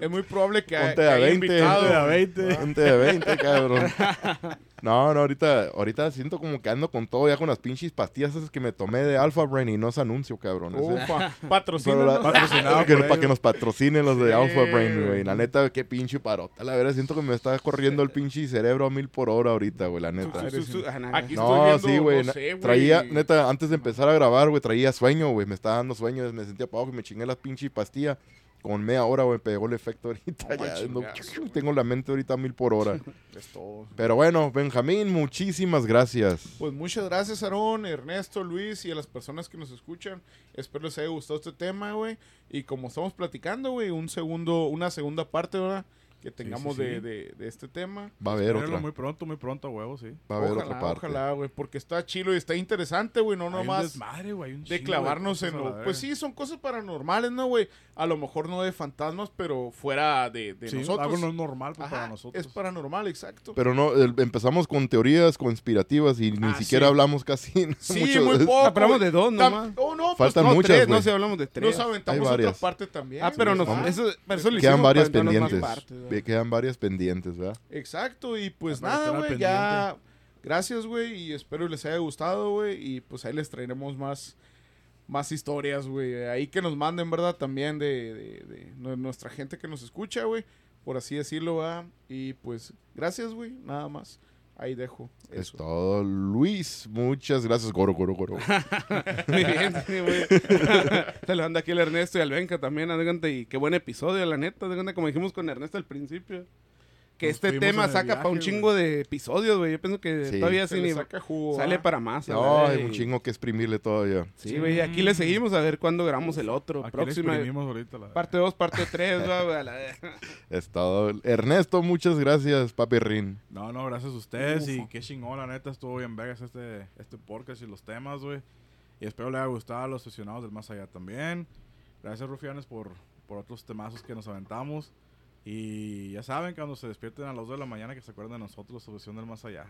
Speaker 2: Es muy probable que,
Speaker 1: Ponte
Speaker 2: que
Speaker 1: a
Speaker 2: haya
Speaker 1: 20.
Speaker 2: invitado.
Speaker 4: Ponte a 20.
Speaker 1: Gente de 20, cabrón. No, no, ahorita, ahorita siento como que ando con todo, ya con las pinches pastillas esas que me tomé de Alpha Brain y no es anuncio, cabrón.
Speaker 2: Ufa,
Speaker 4: Patrocinado
Speaker 1: para que nos patrocinen los de
Speaker 2: Sí,
Speaker 1: Alpha Brain, güey. La neta, qué pinche parota. La verdad, siento que me está corriendo el pinche cerebro a mil por hora ahorita, güey, la neta.
Speaker 3: Su- su- su- ah,
Speaker 2: Aquí
Speaker 1: No,
Speaker 2: estoy viendo,
Speaker 1: sí, güey.
Speaker 2: no sé,
Speaker 1: traía, neta, antes de empezar a grabar, güey, traía sueño, güey. Me estaba dando sueño, me sentía abajo y me chingué las pinches pastillas. Con media hora, güey, pegó el efecto ahorita.
Speaker 2: No,
Speaker 1: ya,
Speaker 2: chingazo,
Speaker 1: no-
Speaker 2: güey.
Speaker 1: tengo la mente ahorita a mil por hora.
Speaker 2: Es todo.
Speaker 1: Pero bueno, Benjamín, muchísimas gracias.
Speaker 2: Pues muchas gracias, Aarón, Ernesto, Luis y a las personas que nos escuchan. Espero les haya gustado este tema, güey. Y como estamos platicando, güey, un segundo, una segunda parte, ¿verdad? Que tengamos
Speaker 4: sí, sí.
Speaker 2: De, de- de este tema.
Speaker 1: Va a haber
Speaker 4: Espérenlo
Speaker 1: otra.
Speaker 4: muy pronto, muy pronto, a huevo, sí.
Speaker 1: Va a haber
Speaker 2: ojalá,
Speaker 1: otra parte.
Speaker 2: ojalá, güey, porque está chilo y está interesante, güey, no
Speaker 4: Hay un
Speaker 2: nomás
Speaker 4: desmadre, güey. un
Speaker 2: de clavarnos en lo... Pues sí, son cosas paranormales, ¿no, güey? A lo mejor no de fantasmas, pero fuera de, de
Speaker 4: Sí,
Speaker 2: nosotros.
Speaker 4: Algo no es normal pues,
Speaker 2: Ajá,
Speaker 4: para nosotros.
Speaker 2: Es paranormal, exacto.
Speaker 1: Pero no, el- empezamos con teorías conspirativas y ni
Speaker 2: Ah,
Speaker 1: siquiera
Speaker 2: sí.
Speaker 1: hablamos casi
Speaker 2: Sí,
Speaker 1: mucho
Speaker 2: muy poco.
Speaker 3: Hablamos de dos
Speaker 2: Tam-
Speaker 3: nomás.
Speaker 2: Oh, no, pues
Speaker 1: Faltan
Speaker 3: No,
Speaker 1: muchas,
Speaker 3: tres, no sé, hablamos de tres.
Speaker 2: nos aventamos
Speaker 1: Hay
Speaker 2: otra
Speaker 1: varias.
Speaker 2: parte también.
Speaker 3: Ah, pero no, eso, pero eso
Speaker 1: Quedan varias pendientes.
Speaker 3: partes,
Speaker 1: Quedan varias pendientes, ¿verdad?
Speaker 2: Exacto, y pues nada, güey, ya... Gracias, güey, y espero les haya gustado, güey, y pues ahí les traeremos más, más historias, güey. Ahí que nos manden, ¿verdad? También de, de- de nu- nuestra gente que nos escucha, güey, por así decirlo, ¿verdad? Y pues, gracias, güey, nada más. Ahí dejo
Speaker 1: Es todo. Luis, muchas gracias. Goro, goro, goro.
Speaker 3: Muy bien, sí, muy. Se lo anda aquí el Ernesto y al Benja también, cuenta, y qué buen episodio, la neta, cuenta, como dijimos con Ernesto al principio. Que
Speaker 4: Nos
Speaker 3: este tema saca para un chingo de episodios, güey. Yo pienso que
Speaker 1: Sí.
Speaker 3: todavía sí
Speaker 2: le
Speaker 3: ni
Speaker 2: saca jugo,
Speaker 3: sale
Speaker 2: ¿verdad?
Speaker 3: para más.
Speaker 1: No, hay un chingo que exprimirle todavía.
Speaker 3: Sí, güey, aquí le seguimos a ver cuándo grabamos el otro.
Speaker 4: Aquí le
Speaker 3: Próxima.
Speaker 4: ahorita la
Speaker 3: Parte 2, parte 3, güey. a la verga.
Speaker 1: Es todo. Ernesto, muchas gracias, papi Rin.
Speaker 4: No, no, gracias a ustedes y qué chingón, la neta, estuvo bien vegas este, este podcast y los temas, güey. Y espero les haya gustado a los aficionados del Más Allá también. Gracias, Rufianes, por, por otros temazos que nos aventamos. Y ya saben, cuando se despierten a las 2 de la mañana, que se acuerden de nosotros, versión del Más Allá.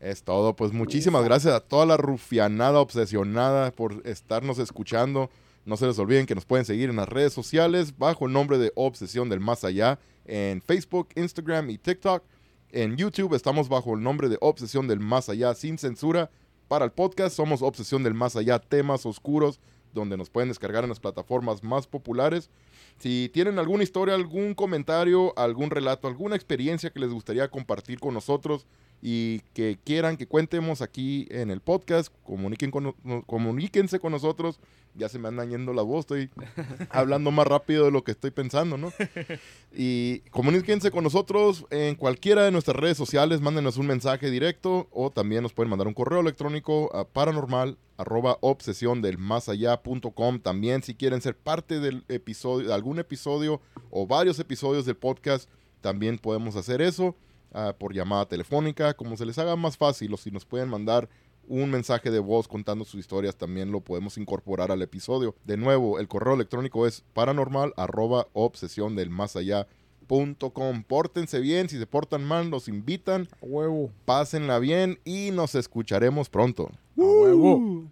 Speaker 1: Es todo. Pues muchísimas gracias a toda la rufianada obsesionada por estarnos escuchando. No se les olviden que nos pueden seguir en las redes sociales bajo el nombre de Obsesión del Más Allá en Facebook, Instagram y TikTok. En YouTube estamos bajo el nombre de Obsesión del Más Allá sin censura. Para el podcast somos Obsesión del Más Allá, temas oscuros, donde nos pueden descargar en las plataformas más populares. Si tienen alguna historia, algún comentario, algún relato, alguna experiencia que les gustaría compartir con nosotros y que quieran que cuentemos aquí en el podcast, comuniquen con, comuníquense con nosotros. Ya se me anda yendo la voz, estoy hablando más rápido de lo que estoy pensando, ¿no? Y comuníquense con nosotros en cualquiera de nuestras redes sociales, mándenos un mensaje directo o también nos pueden mandar un correo electrónico a paranormal arroba obsesión del más allá punto com. También si quieren ser parte del episodio, de algún episodio o varios episodios del podcast, también podemos hacer eso ah, por llamada telefónica, como se les haga más fácil o si nos pueden mandar un mensaje de voz contando sus historias, también lo podemos incorporar al episodio. De nuevo, el correo electrónico es paranormal arroba obsesión del más allá punto com. Pórtense bien, si se portan mal, los invitan,
Speaker 2: Huevo.
Speaker 1: pásenla bien y nos escucharemos pronto.
Speaker 4: ¡A huevo!